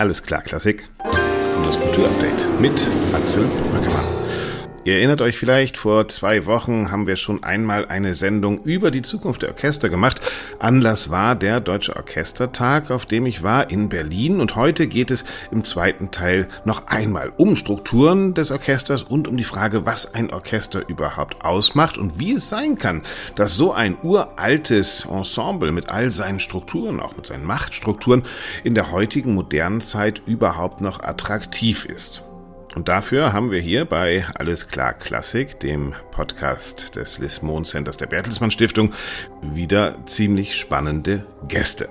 Alles klar, Klassik. Und das Kulturupdate mit Axel Brückemann. Ihr erinnert euch vielleicht, vor zwei Wochen haben wir schon einmal eine Sendung über die Zukunft der Orchester gemacht. Anlass war der Deutsche Orchestertag, auf dem ich war in Berlin. Und heute geht es im zweiten Teil noch einmal um Strukturen des Orchesters und um die Frage, was ein Orchester überhaupt ausmacht und wie es sein kann, dass so ein uraltes Ensemble mit all seinen Strukturen, auch mit seinen Machtstrukturen, in der heutigen modernen Zeit überhaupt noch attraktiv ist. Und dafür haben wir hier bei Alles klar Klassik, dem Podcast des Lismon Centers der Bertelsmann Stiftung, wieder ziemlich spannende Gäste.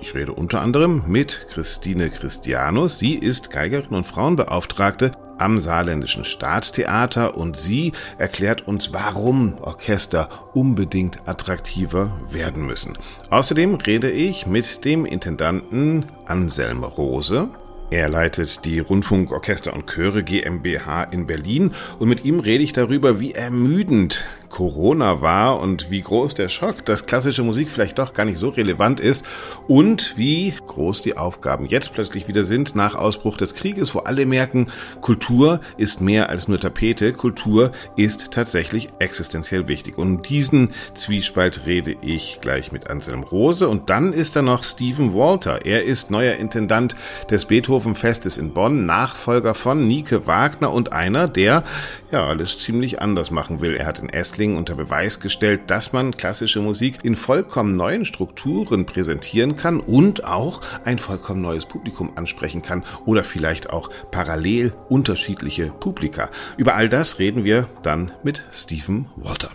Ich rede unter anderem mit Christine Christianus. Sie ist Geigerin und Frauenbeauftragte am Saarländischen Staatstheater und sie erklärt uns, warum Orchester unbedingt attraktiver werden müssen. Außerdem rede ich mit dem Intendanten Anselm Rose. Er leitet die Rundfunkorchester und Chöre GmbH in Berlin. Und mit ihm rede ich darüber, wie ermüdend Corona war und wie groß der Schock, dass klassische Musik vielleicht doch gar nicht so relevant ist und wie groß die Aufgaben jetzt plötzlich wieder sind nach Ausbruch des Krieges, wo alle merken, Kultur ist mehr als nur Tapete, Kultur ist tatsächlich existenziell wichtig. Und um diesen Zwiespalt rede ich gleich mit Anselm Rose und dann ist da noch Stephen Walter. Er ist neuer Intendant des Beethoven-Festes in Bonn, Nachfolger von Nike Wagner und einer, der ja alles ziemlich anders machen will. Er hat in Estland Wrestling unter Beweis gestellt, dass man klassische Musik in vollkommen neuen Strukturen präsentieren kann und auch ein vollkommen neues Publikum ansprechen kann oder vielleicht auch parallel unterschiedliche Publika. Über all das reden wir dann mit Stephen Walter.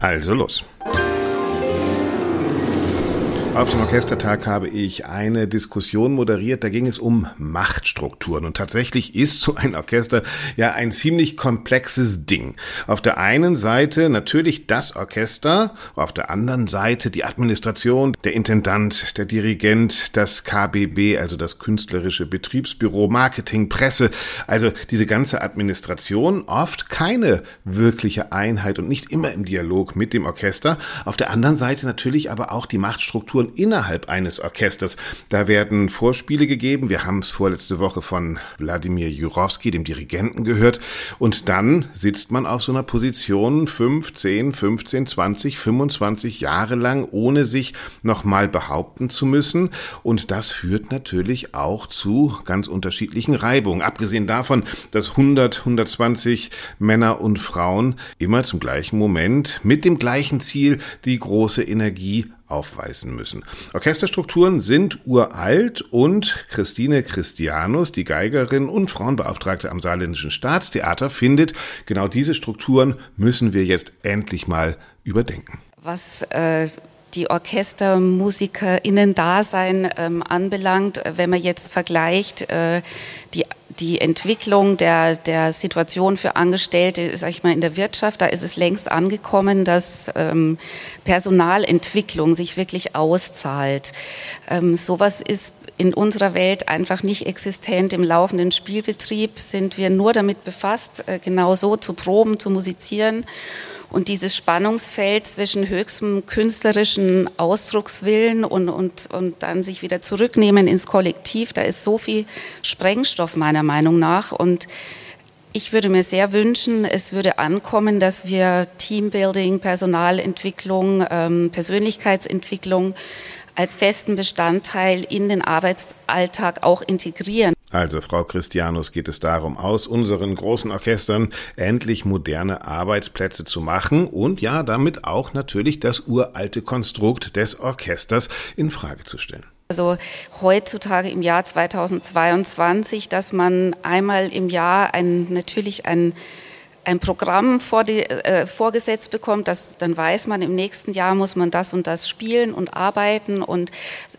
Also los. Auf dem Orchestertag habe ich eine Diskussion moderiert, da ging es um Machtstrukturen. Und tatsächlich ist so ein Orchester ja ein ziemlich komplexes Ding. Auf der einen Seite natürlich das Orchester, auf der anderen Seite die Administration, der Intendant, der Dirigent, das KBB, also das künstlerische Betriebsbüro, Marketing, Presse, also diese ganze Administration, oft keine wirkliche Einheit und nicht immer im Dialog mit dem Orchester. Auf der anderen Seite natürlich aber auch die Machtstrukturen Innerhalb eines Orchesters. Da werden Vorspiele gegeben. Wir haben es vorletzte Woche von Wladimir Jurowski, dem Dirigenten, gehört. Und dann sitzt man auf so einer Position 15, 15, 20, 25 Jahre lang, ohne sich nochmal behaupten zu müssen. Und das führt natürlich auch zu ganz unterschiedlichen Reibungen. Abgesehen davon, dass 100, 120 Männer und Frauen immer zum gleichen Moment mit dem gleichen Ziel die große Energie aufweisen müssen. Orchesterstrukturen sind uralt und Christine Christianus, die Geigerin und Frauenbeauftragte am Saarländischen Staatstheater, findet, genau diese Strukturen müssen wir jetzt endlich mal überdenken. Was äh die OrchestermusikerInnen-Dasein ähm, anbelangt, wenn man jetzt vergleicht äh, die die Entwicklung der, der Situation für Angestellte, sag ich mal, in der Wirtschaft, da ist es längst angekommen, dass ähm, Personalentwicklung sich wirklich auszahlt. Ähm, sowas ist in unserer Welt einfach nicht existent. Im laufenden Spielbetrieb sind wir nur damit befasst, äh, genau so zu proben, zu musizieren. Und dieses Spannungsfeld zwischen höchstem künstlerischen Ausdruckswillen und, und, und dann sich wieder zurücknehmen ins Kollektiv, da ist so viel Sprengstoff meiner Meinung nach. Und ich würde mir sehr wünschen, es würde ankommen, dass wir Teambuilding, Personalentwicklung, ähm, Persönlichkeitsentwicklung als festen Bestandteil in den Arbeitsalltag auch integrieren. Also, Frau Christianus, geht es darum, aus unseren großen Orchestern endlich moderne Arbeitsplätze zu machen und ja, damit auch natürlich das uralte Konstrukt des Orchesters in Frage zu stellen. Also heutzutage im Jahr 2022, dass man einmal im Jahr ein, natürlich ein ein Programm vor die, äh, vorgesetzt bekommt, das, dann weiß man, im nächsten Jahr muss man das und das spielen und arbeiten und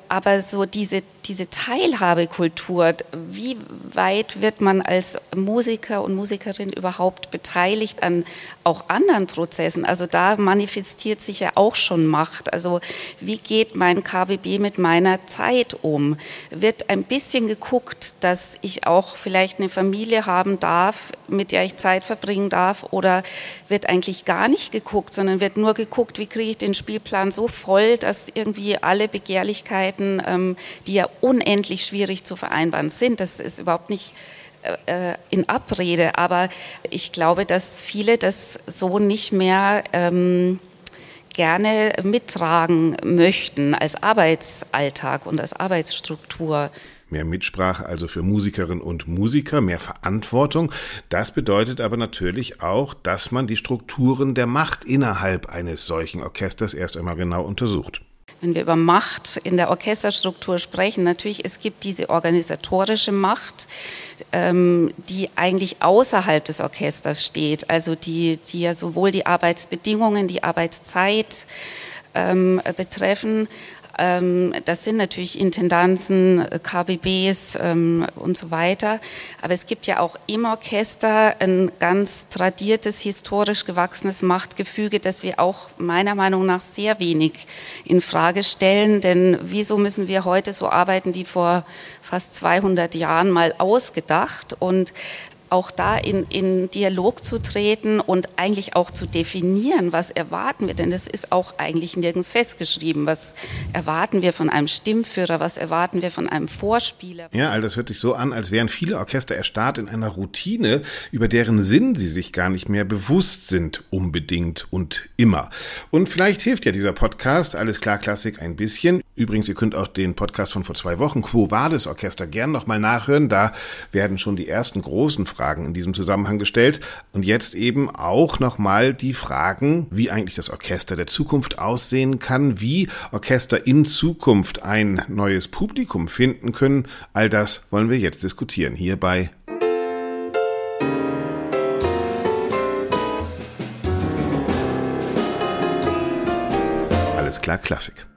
aber so diese, diese Teilhabekultur, wie weit wird man als Musiker und Musikerin überhaupt beteiligt an auch anderen Prozessen? Also da manifestiert sich ja auch schon Macht. Also wie geht mein KBB mit meiner Zeit um? Wird ein bisschen geguckt, dass ich auch vielleicht eine Familie haben darf, mit der ich Zeit verbringen darf? Oder wird eigentlich gar nicht geguckt, sondern wird nur geguckt, wie kriege ich den Spielplan so voll, dass irgendwie alle Begehrlichkeiten, ähm, die ja unendlich schwierig zu vereinbaren sind, das ist überhaupt nicht äh, in Abrede, aber ich glaube, dass viele das so nicht mehr ähm, gerne mittragen möchten als Arbeitsalltag und als Arbeitsstruktur. Mehr Mitsprache also für Musikerinnen und Musiker, mehr Verantwortung. Das bedeutet aber natürlich auch, dass man die Strukturen der Macht innerhalb eines solchen Orchesters erst einmal genau untersucht wenn wir über Macht in der Orchesterstruktur sprechen, natürlich, es gibt diese organisatorische Macht, ähm, die eigentlich außerhalb des Orchesters steht, also die, die ja sowohl die Arbeitsbedingungen, die Arbeitszeit ähm, betreffen, das sind natürlich Intendanzen, äh, KBBs ähm, und so weiter. Aber es gibt ja auch im Orchester ein ganz tradiertes, historisch gewachsenes Machtgefüge, das wir auch meiner Meinung nach sehr wenig in Frage stellen. Denn wieso müssen wir heute so arbeiten wie vor fast 200 Jahren mal ausgedacht? Und auch da in, in Dialog zu treten und eigentlich auch zu definieren, was erwarten wir, denn das ist auch eigentlich nirgends festgeschrieben. Was erwarten wir von einem Stimmführer, was erwarten wir von einem Vorspieler? Ja, all das hört sich so an, als wären viele Orchester erstarrt in einer Routine, über deren Sinn sie sich gar nicht mehr bewusst sind, unbedingt und immer. Und vielleicht hilft ja dieser Podcast, alles klar Klassik, ein bisschen. Übrigens, ihr könnt auch den Podcast von vor zwei Wochen, Quo Vadis Orchester, gern nochmal nachhören. Da werden schon die ersten großen Fragen Fragen in diesem Zusammenhang gestellt und jetzt eben auch nochmal die Fragen, wie eigentlich das Orchester der Zukunft aussehen kann, wie Orchester in Zukunft ein neues Publikum finden können. All das wollen wir jetzt diskutieren hier bei Alles klar Klassik.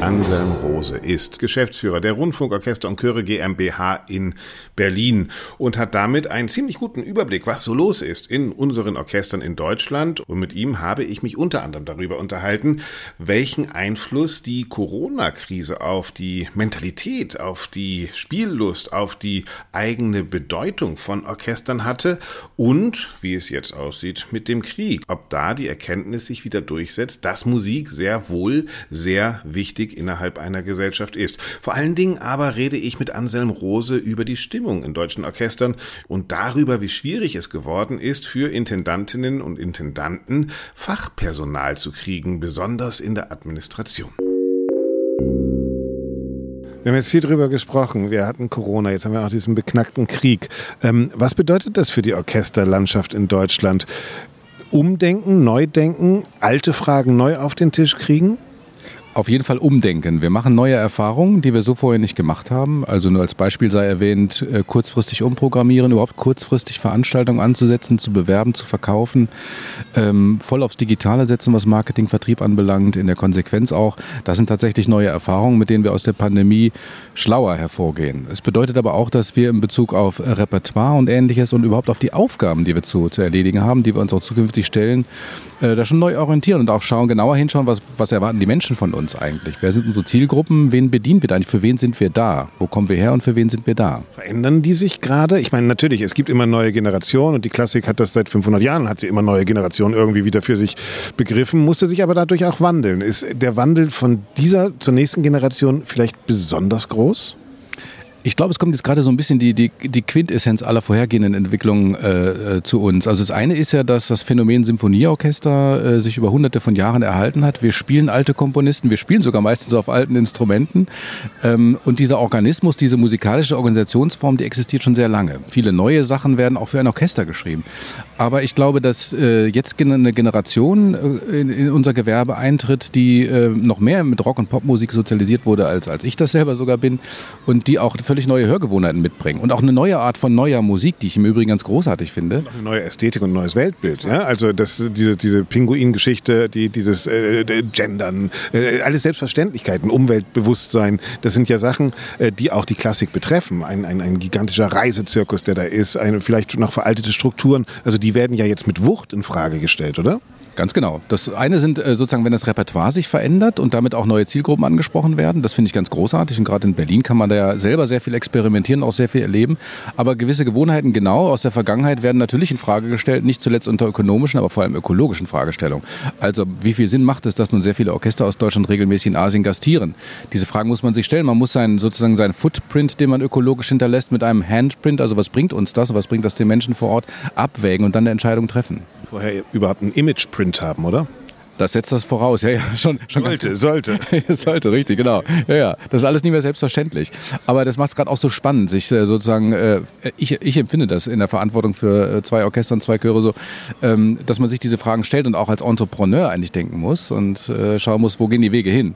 Anselm Rose ist Geschäftsführer der Rundfunkorchester und Chöre GmbH in Berlin und hat damit einen ziemlich guten Überblick, was so los ist in unseren Orchestern in Deutschland. Und mit ihm habe ich mich unter anderem darüber unterhalten, welchen Einfluss die Corona-Krise auf die Mentalität, auf die Spiellust, auf die eigene Bedeutung von Orchestern hatte und wie es jetzt aussieht mit dem Krieg. Ob da die Erkenntnis sich wieder durchsetzt, dass Musik sehr wohl sehr wichtig wichtig innerhalb einer Gesellschaft ist. Vor allen Dingen aber rede ich mit Anselm Rose über die Stimmung in deutschen Orchestern und darüber, wie schwierig es geworden ist, für Intendantinnen und Intendanten Fachpersonal zu kriegen, besonders in der Administration. Wir haben jetzt viel drüber gesprochen. Wir hatten Corona, jetzt haben wir auch diesen beknackten Krieg. Ähm, was bedeutet das für die Orchesterlandschaft in Deutschland? Umdenken, Neudenken, alte Fragen neu auf den Tisch kriegen? Auf jeden Fall umdenken. Wir machen neue Erfahrungen, die wir so vorher nicht gemacht haben. Also nur als Beispiel sei erwähnt, äh, kurzfristig umprogrammieren, überhaupt kurzfristig Veranstaltungen anzusetzen, zu bewerben, zu verkaufen, ähm, voll aufs Digitale setzen, was Marketing, Vertrieb anbelangt, in der Konsequenz auch. Das sind tatsächlich neue Erfahrungen, mit denen wir aus der Pandemie schlauer hervorgehen. Es bedeutet aber auch, dass wir in Bezug auf Repertoire und ähnliches und überhaupt auf die Aufgaben, die wir zu, zu erledigen haben, die wir uns auch zukünftig stellen, äh, da schon neu orientieren und auch schauen, genauer hinschauen, was, was erwarten die Menschen von uns uns eigentlich? Wer sind unsere Zielgruppen? Wen bedienen wir da eigentlich? Für wen sind wir da? Wo kommen wir her und für wen sind wir da? Verändern die sich gerade? Ich meine, natürlich, es gibt immer neue Generationen und die Klassik hat das seit 500 Jahren, hat sie immer neue Generationen irgendwie wieder für sich begriffen, musste sich aber dadurch auch wandeln. Ist der Wandel von dieser zur nächsten Generation vielleicht besonders groß? Ich glaube, es kommt jetzt gerade so ein bisschen die, die, die Quintessenz aller vorhergehenden Entwicklungen äh, äh, zu uns. Also das eine ist ja, dass das Phänomen Symphonieorchester äh, sich über hunderte von Jahren erhalten hat. Wir spielen alte Komponisten, wir spielen sogar meistens auf alten Instrumenten. Ähm, und dieser Organismus, diese musikalische Organisationsform, die existiert schon sehr lange. Viele neue Sachen werden auch für ein Orchester geschrieben. Aber ich glaube, dass äh, jetzt eine Generation äh, in, in, unser Gewerbe eintritt, die äh, noch mehr mit Rock- und Popmusik sozialisiert wurde, als, als ich das selber sogar bin. Und die auch völlig neue Hörgewohnheiten mitbringen. Und auch eine neue Art von neuer Musik, die ich im Übrigen ganz großartig finde. Eine neue Ästhetik und ein neues Weltbild. Ja? Also das, diese, diese Pinguin-Geschichte, die, dieses äh, Gendern, äh, alles Selbstverständlichkeiten, Umweltbewusstsein, das sind ja Sachen, äh, die auch die Klassik betreffen. Ein, ein, ein gigantischer Reisezirkus, der da ist, eine vielleicht noch veraltete Strukturen. Also die werden ja jetzt mit Wucht in Frage gestellt, oder? Ganz genau. Das eine sind äh, sozusagen, wenn das Repertoire sich verändert und damit auch neue Zielgruppen angesprochen werden. Das finde ich ganz großartig. Und gerade in Berlin kann man da ja selber sehr viel experimentieren, auch sehr viel erleben. Aber gewisse Gewohnheiten genau aus der Vergangenheit werden natürlich in Frage gestellt, nicht zuletzt unter ökonomischen, aber vor allem ökologischen Fragestellungen. Also wie viel Sinn macht es, dass nun sehr viele Orchester aus Deutschland regelmäßig in Asien gastieren? Diese Fragen muss man sich stellen. Man muss seinen, sozusagen seinen Footprint, den man ökologisch hinterlässt, mit einem Handprint, also was bringt uns das was bringt das den Menschen vor Ort, abwägen und dann eine Entscheidung treffen. Vorher überhaupt einen Imageprint haben, oder? Das setzt das voraus, ja, ja, schon. schon sollte, sollte. sollte, richtig, genau. Ja, ja, das ist alles nicht mehr selbstverständlich. Aber das macht es gerade auch so spannend, sich äh, sozusagen, äh, ich, ich empfinde das in der Verantwortung für äh, zwei Orchester und zwei Chöre so, ähm, dass man sich diese Fragen stellt und auch als Entrepreneur eigentlich denken muss und äh, schauen muss, wo gehen die Wege hin.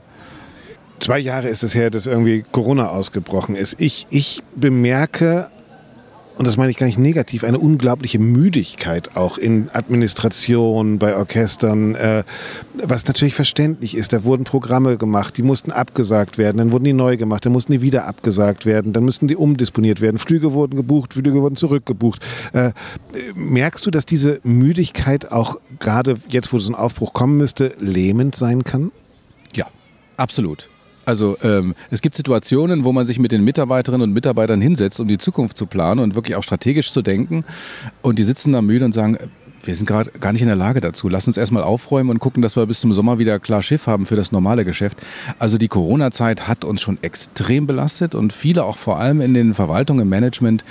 Zwei Jahre ist es her, dass irgendwie Corona ausgebrochen ist. Ich, ich bemerke und das meine ich gar nicht negativ, eine unglaubliche Müdigkeit auch in Administration, bei Orchestern, äh, was natürlich verständlich ist. Da wurden Programme gemacht, die mussten abgesagt werden, dann wurden die neu gemacht, dann mussten die wieder abgesagt werden, dann müssten die umdisponiert werden. Flüge wurden gebucht, Flüge wurden zurückgebucht. Äh, merkst du, dass diese Müdigkeit auch gerade jetzt, wo so ein Aufbruch kommen müsste, lähmend sein kann? Ja, absolut. Also ähm, es gibt Situationen, wo man sich mit den Mitarbeiterinnen und Mitarbeitern hinsetzt, um die Zukunft zu planen und wirklich auch strategisch zu denken. Und die sitzen da müde und sagen, wir sind gerade gar nicht in der Lage dazu. Lass uns erstmal aufräumen und gucken, dass wir bis zum Sommer wieder klar Schiff haben für das normale Geschäft. Also die Corona-Zeit hat uns schon extrem belastet und viele auch vor allem in den Verwaltungen, im Management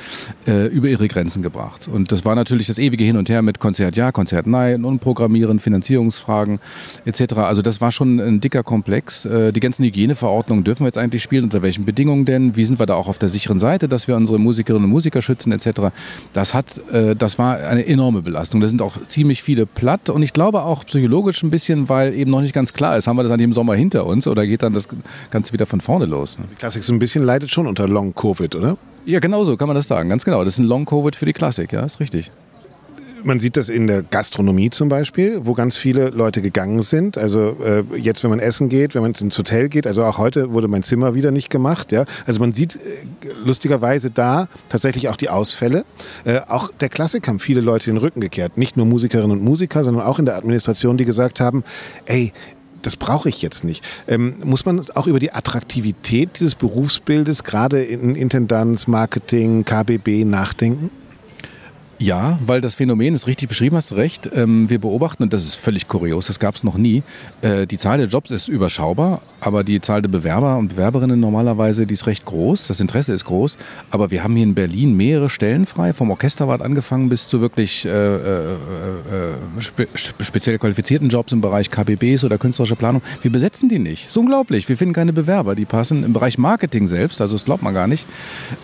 äh, über ihre Grenzen gebracht. Und das war natürlich das ewige Hin und Her mit Konzert ja, Konzert nein, Unprogrammieren, Finanzierungsfragen etc. Also das war schon ein dicker Komplex. Äh, die ganzen Hygieneverordnungen dürfen wir jetzt eigentlich spielen, unter welchen Bedingungen denn? Wie sind wir da auch auf der sicheren Seite, dass wir unsere Musikerinnen und Musiker schützen etc. Das hat, äh, das war eine enorme Belastung. Das sind auch ziemlich viele platt und ich glaube auch psychologisch ein bisschen, weil eben noch nicht ganz klar ist, haben wir das an dem Sommer hinter uns oder geht dann das Ganze wieder von vorne los? Die Klassik so ein bisschen leidet schon unter Long-Covid, oder? Ja, genau so kann man das sagen, ganz genau. Das ist ein Long-Covid für die Klassik, ja, ist richtig man sieht das in der Gastronomie zum Beispiel, wo ganz viele Leute gegangen sind. Also äh, jetzt, wenn man essen geht, wenn man ins Hotel geht, also auch heute wurde mein Zimmer wieder nicht gemacht. Ja? Also man sieht äh, lustigerweise da tatsächlich auch die Ausfälle. Äh, auch der Klassik haben viele Leute den Rücken gekehrt. Nicht nur Musikerinnen und Musiker, sondern auch in der Administration, die gesagt haben, ey, das brauche ich jetzt nicht. Ähm, muss man auch über die Attraktivität dieses Berufsbildes, gerade in Intendanz, Marketing, KBB, nachdenken? Ja, weil das Phänomen ist richtig beschrieben, hast du recht. Ähm, wir beobachten, und das ist völlig kurios, das gab es noch nie, äh, die Zahl der Jobs ist überschaubar, aber die Zahl der Bewerber und Bewerberinnen normalerweise, die ist recht groß, das Interesse ist groß. Aber wir haben hier in Berlin mehrere Stellen frei, vom Orchesterwart angefangen bis zu wirklich äh, äh, äh spe speziell qualifizierten Jobs im Bereich KBBs oder künstlerische Planung. Wir besetzen die nicht. Ist unglaublich. Wir finden keine Bewerber, die passen. Im Bereich Marketing selbst, also das glaubt man gar nicht.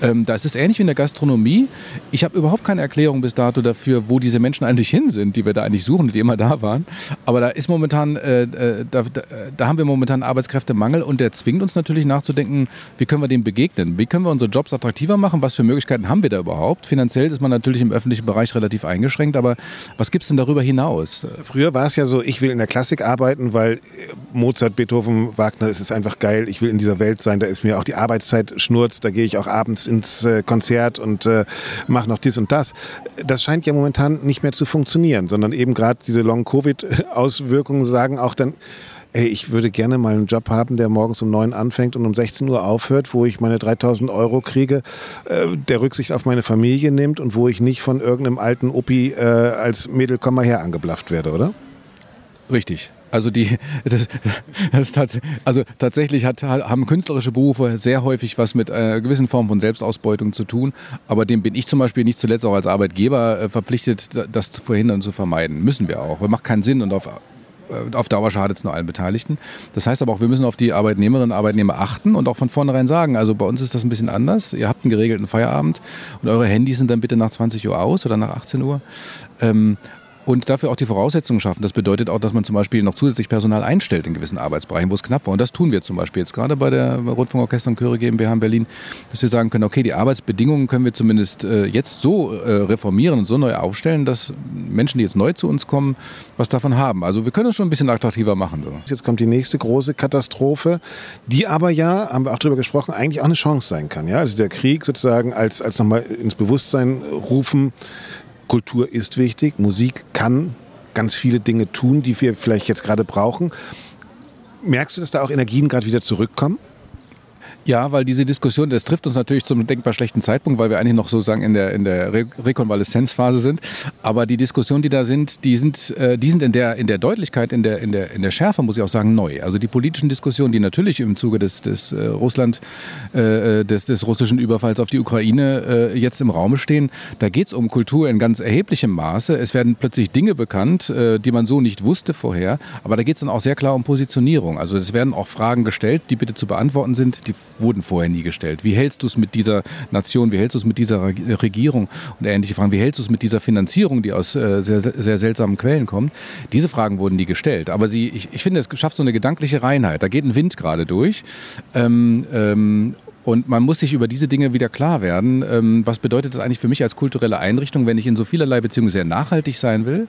Ähm, da ist es ähnlich wie in der Gastronomie. Ich habe überhaupt keine Erklärung bis dato dafür, wo diese Menschen eigentlich hin sind, die wir da eigentlich suchen, die immer da waren. Aber da ist momentan, äh, äh da, da, da, haben wir momentan Arbeitskräftemangel und der zwingt uns natürlich nachzudenken, wie können wir dem begegnen? Wie können wir unsere Jobs attraktiver machen? Was für Möglichkeiten haben wir da überhaupt? Finanziell ist man natürlich im öffentlichen Bereich relativ eingeschränkt, aber was gibt es denn darüber hinaus? Früher war es ja so, ich will in der Klassik arbeiten, weil Mozart, Beethoven, Wagner, es ist einfach geil, ich will in dieser Welt sein, da ist mir auch die Arbeitszeit schnurzt, da gehe ich auch abends ins äh, Konzert und äh, mache noch dies und das das scheint ja momentan nicht mehr zu funktionieren, sondern eben gerade diese Long-Covid-Auswirkungen sagen auch dann, ey, ich würde gerne mal einen Job haben, der morgens um neun anfängt und um 16 Uhr aufhört, wo ich meine 3000 Euro kriege, äh, der Rücksicht auf meine Familie nimmt und wo ich nicht von irgendeinem alten Opi äh, als Mädel komm mal her angeblafft werde, oder? Richtig. Also die, das, das tats also tatsächlich hat, haben künstlerische Berufe sehr häufig was mit einer gewissen Form von Selbstausbeutung zu tun. Aber dem bin ich zum Beispiel nicht zuletzt auch als Arbeitgeber äh, verpflichtet, das zu verhindern und zu vermeiden. Müssen wir auch. Das macht keinen Sinn und auf äh, auf Dauer schadet es nur allen Beteiligten. Das heißt aber auch, wir müssen auf die Arbeitnehmerinnen und Arbeitnehmer achten und auch von vornherein sagen, also bei uns ist das ein bisschen anders. Ihr habt einen geregelten Feierabend und eure Handys sind dann bitte nach 20 Uhr aus oder nach 18 Uhr. Ähm, und dafür auch die Voraussetzungen schaffen. Das bedeutet auch, dass man zum Beispiel noch zusätzlich Personal einstellt in gewissen Arbeitsbereichen, wo es knapp war. Und das tun wir zum Beispiel jetzt gerade bei der Rundfunkorchester und Chöre GmbH in Berlin, dass wir sagen können, okay, die Arbeitsbedingungen können wir zumindest äh, jetzt so äh, reformieren und so neu aufstellen, dass Menschen, die jetzt neu zu uns kommen, was davon haben. Also wir können es schon ein bisschen attraktiver machen. Jetzt kommt die nächste große Katastrophe, die aber ja, haben wir auch darüber gesprochen, eigentlich auch eine Chance sein kann. Ja? Also der Krieg sozusagen als, als nochmal ins Bewusstsein rufen, Kultur ist wichtig, Musik kann ganz viele Dinge tun, die wir vielleicht jetzt gerade brauchen. Merkst du, dass da auch Energien gerade wieder zurückkommen? Ja, weil diese Diskussion, das trifft uns natürlich zum denkbar schlechten Zeitpunkt, weil wir eigentlich noch sozusagen in der, in der Re Rekonvaleszenzphase sind. Aber die Diskussionen, die da sind, die sind, äh, die sind in der, in der Deutlichkeit, in der, in, der, in der Schärfe, muss ich auch sagen, neu. Also die politischen Diskussionen, die natürlich im Zuge des, des äh, Russland, äh, des, des russischen Überfalls auf die Ukraine äh, jetzt im Raum stehen, da geht es um Kultur in ganz erheblichem Maße. Es werden plötzlich Dinge bekannt, äh, die man so nicht wusste vorher. Aber da geht es dann auch sehr klar um Positionierung. Also es werden auch Fragen gestellt, die bitte zu beantworten sind, die wurden vorher nie gestellt. Wie hältst du es mit dieser Nation, wie hältst du es mit dieser Regierung und ähnliche Fragen, wie hältst du es mit dieser Finanzierung, die aus äh, sehr, sehr seltsamen Quellen kommt? Diese Fragen wurden nie gestellt. Aber sie, ich, ich finde, es schafft so eine gedankliche Reinheit. Da geht ein Wind gerade durch. Ähm, ähm, und man muss sich über diese Dinge wieder klar werden. Ähm, was bedeutet das eigentlich für mich als kulturelle Einrichtung, wenn ich in so vielerlei Beziehungen sehr nachhaltig sein will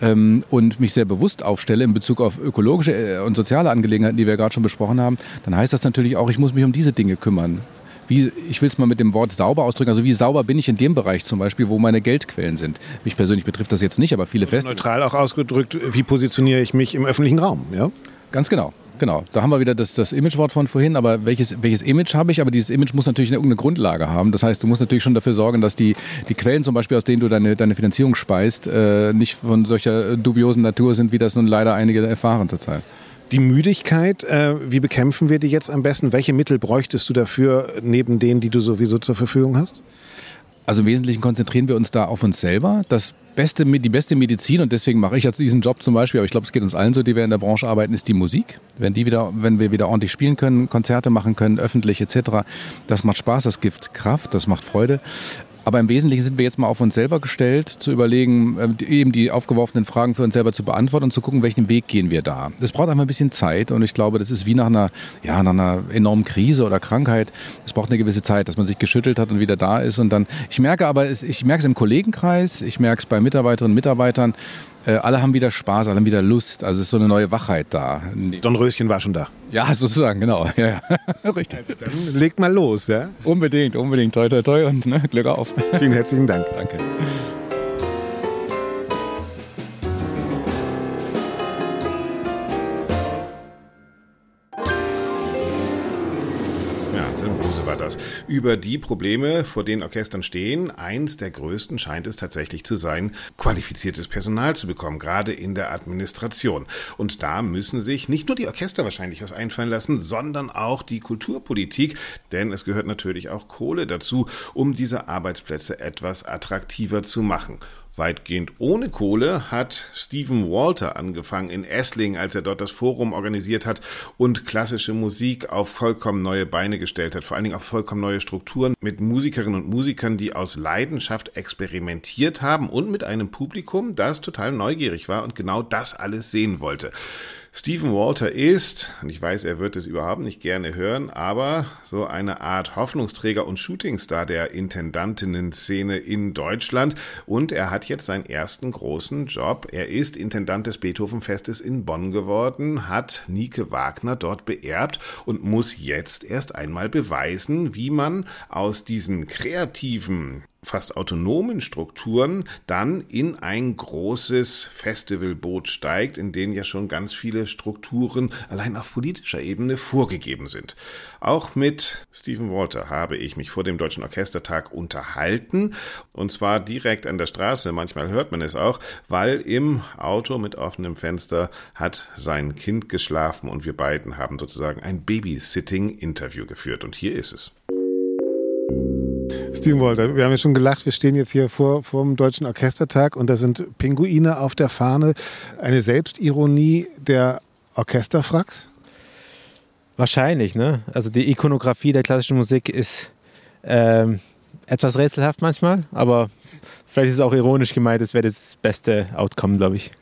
ähm, und mich sehr bewusst aufstelle in Bezug auf ökologische äh, und soziale Angelegenheiten, die wir gerade schon besprochen haben, dann heißt das natürlich auch, ich muss mich um diese Dinge kümmern. Wie, ich will es mal mit dem Wort sauber ausdrücken. Also wie sauber bin ich in dem Bereich zum Beispiel, wo meine Geldquellen sind. Mich persönlich betrifft das jetzt nicht, aber viele fest. Neutral auch ausgedrückt, wie positioniere ich mich im öffentlichen Raum? Ja? Ganz genau. Genau, da haben wir wieder das, das Imagewort von vorhin, aber welches, welches Image habe ich? Aber dieses Image muss natürlich eine, irgendeine Grundlage haben. Das heißt, du musst natürlich schon dafür sorgen, dass die, die Quellen zum Beispiel, aus denen du deine, deine Finanzierung speist, äh, nicht von solcher dubiosen Natur sind, wie das nun leider einige erfahren zurzeit. Die Müdigkeit, äh, wie bekämpfen wir die jetzt am besten? Welche Mittel bräuchtest du dafür, neben denen, die du sowieso zur Verfügung hast? Also im Wesentlichen konzentrieren wir uns da auf uns selber. Das beste, die beste Medizin, und deswegen mache ich jetzt diesen Job zum Beispiel, aber ich glaube, es geht uns allen so, die wir in der Branche arbeiten, ist die Musik. Wenn, die wieder, wenn wir wieder ordentlich spielen können, Konzerte machen können, öffentlich etc., das macht Spaß, das gibt Kraft, das macht Freude. Aber im Wesentlichen sind wir jetzt mal auf uns selber gestellt, zu überlegen, äh, eben die aufgeworfenen Fragen für uns selber zu beantworten und zu gucken, welchen Weg gehen wir da. Das braucht einfach ein bisschen Zeit und ich glaube, das ist wie nach einer, ja, nach einer enormen Krise oder Krankheit. Es braucht eine gewisse Zeit, dass man sich geschüttelt hat und wieder da ist. Und dann, ich merke aber, ich merke es im Kollegenkreis, ich merke es bei Mitarbeiterinnen und Mitarbeitern, äh, alle haben wieder Spaß, alle haben wieder Lust. Also es ist so eine neue Wachheit da. Don Röschen war schon da. Ja, sozusagen, genau. Ja, ja. Richtig. Also dann legt mal los, ja? Unbedingt, unbedingt. Toi, toi, toi und ne, Glück auf. Vielen herzlichen Dank. Danke. Über die Probleme, vor denen Orchestern stehen, eins der größten scheint es tatsächlich zu sein, qualifiziertes Personal zu bekommen, gerade in der Administration. Und da müssen sich nicht nur die Orchester wahrscheinlich was einfallen lassen, sondern auch die Kulturpolitik, denn es gehört natürlich auch Kohle dazu, um diese Arbeitsplätze etwas attraktiver zu machen. Weitgehend ohne Kohle hat Stephen Walter angefangen in Essling, als er dort das Forum organisiert hat und klassische Musik auf vollkommen neue Beine gestellt hat, vor allen Dingen auf vollkommen neue Strukturen mit Musikerinnen und Musikern, die aus Leidenschaft experimentiert haben und mit einem Publikum, das total neugierig war und genau das alles sehen wollte. Stephen Walter ist, und ich weiß, er wird es überhaupt nicht gerne hören, aber so eine Art Hoffnungsträger und Shootingstar der Intendantinnen-Szene in Deutschland. Und er hat jetzt seinen ersten großen Job. Er ist Intendant des Beethovenfestes in Bonn geworden, hat Nike Wagner dort beerbt und muss jetzt erst einmal beweisen, wie man aus diesen kreativen fast autonomen Strukturen dann in ein großes Festivalboot steigt, in dem ja schon ganz viele Strukturen allein auf politischer Ebene vorgegeben sind. Auch mit Stephen Walter habe ich mich vor dem Deutschen Orchestertag unterhalten und zwar direkt an der Straße, manchmal hört man es auch, weil im Auto mit offenem Fenster hat sein Kind geschlafen und wir beiden haben sozusagen ein Babysitting-Interview geführt und hier ist es. Steven Walter, wir haben ja schon gelacht, wir stehen jetzt hier vor, vor dem Deutschen Orchestertag und da sind Pinguine auf der Fahne. Eine Selbstironie der Orchesterfracks? Wahrscheinlich, ne? Also die Ikonografie der klassischen Musik ist ähm, etwas rätselhaft manchmal, aber vielleicht ist es auch ironisch gemeint, es wäre das beste Outcome, glaube ich.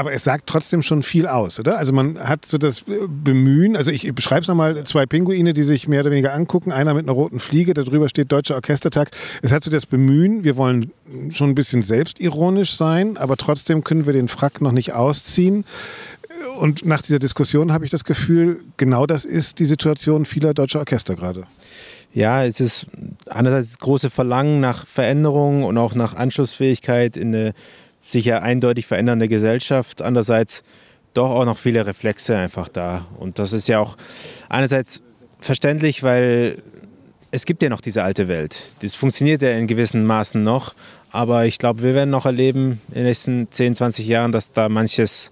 Aber es sagt trotzdem schon viel aus, oder? Also man hat so das Bemühen, also ich beschreibe es nochmal, zwei Pinguine, die sich mehr oder weniger angucken, einer mit einer roten Fliege, darüber steht Deutscher Orchestertag. Es hat so das Bemühen, wir wollen schon ein bisschen selbstironisch sein, aber trotzdem können wir den Frack noch nicht ausziehen. Und nach dieser Diskussion habe ich das Gefühl, genau das ist die Situation vieler deutscher Orchester gerade. Ja, es ist einerseits das große Verlangen nach Veränderung und auch nach Anschlussfähigkeit in eine sich ja eindeutig verändernde Gesellschaft. Andererseits doch auch noch viele Reflexe einfach da. Und das ist ja auch einerseits verständlich, weil es gibt ja noch diese alte Welt. Das funktioniert ja in gewissen Maßen noch. Aber ich glaube, wir werden noch erleben in den nächsten 10, 20 Jahren, dass da manches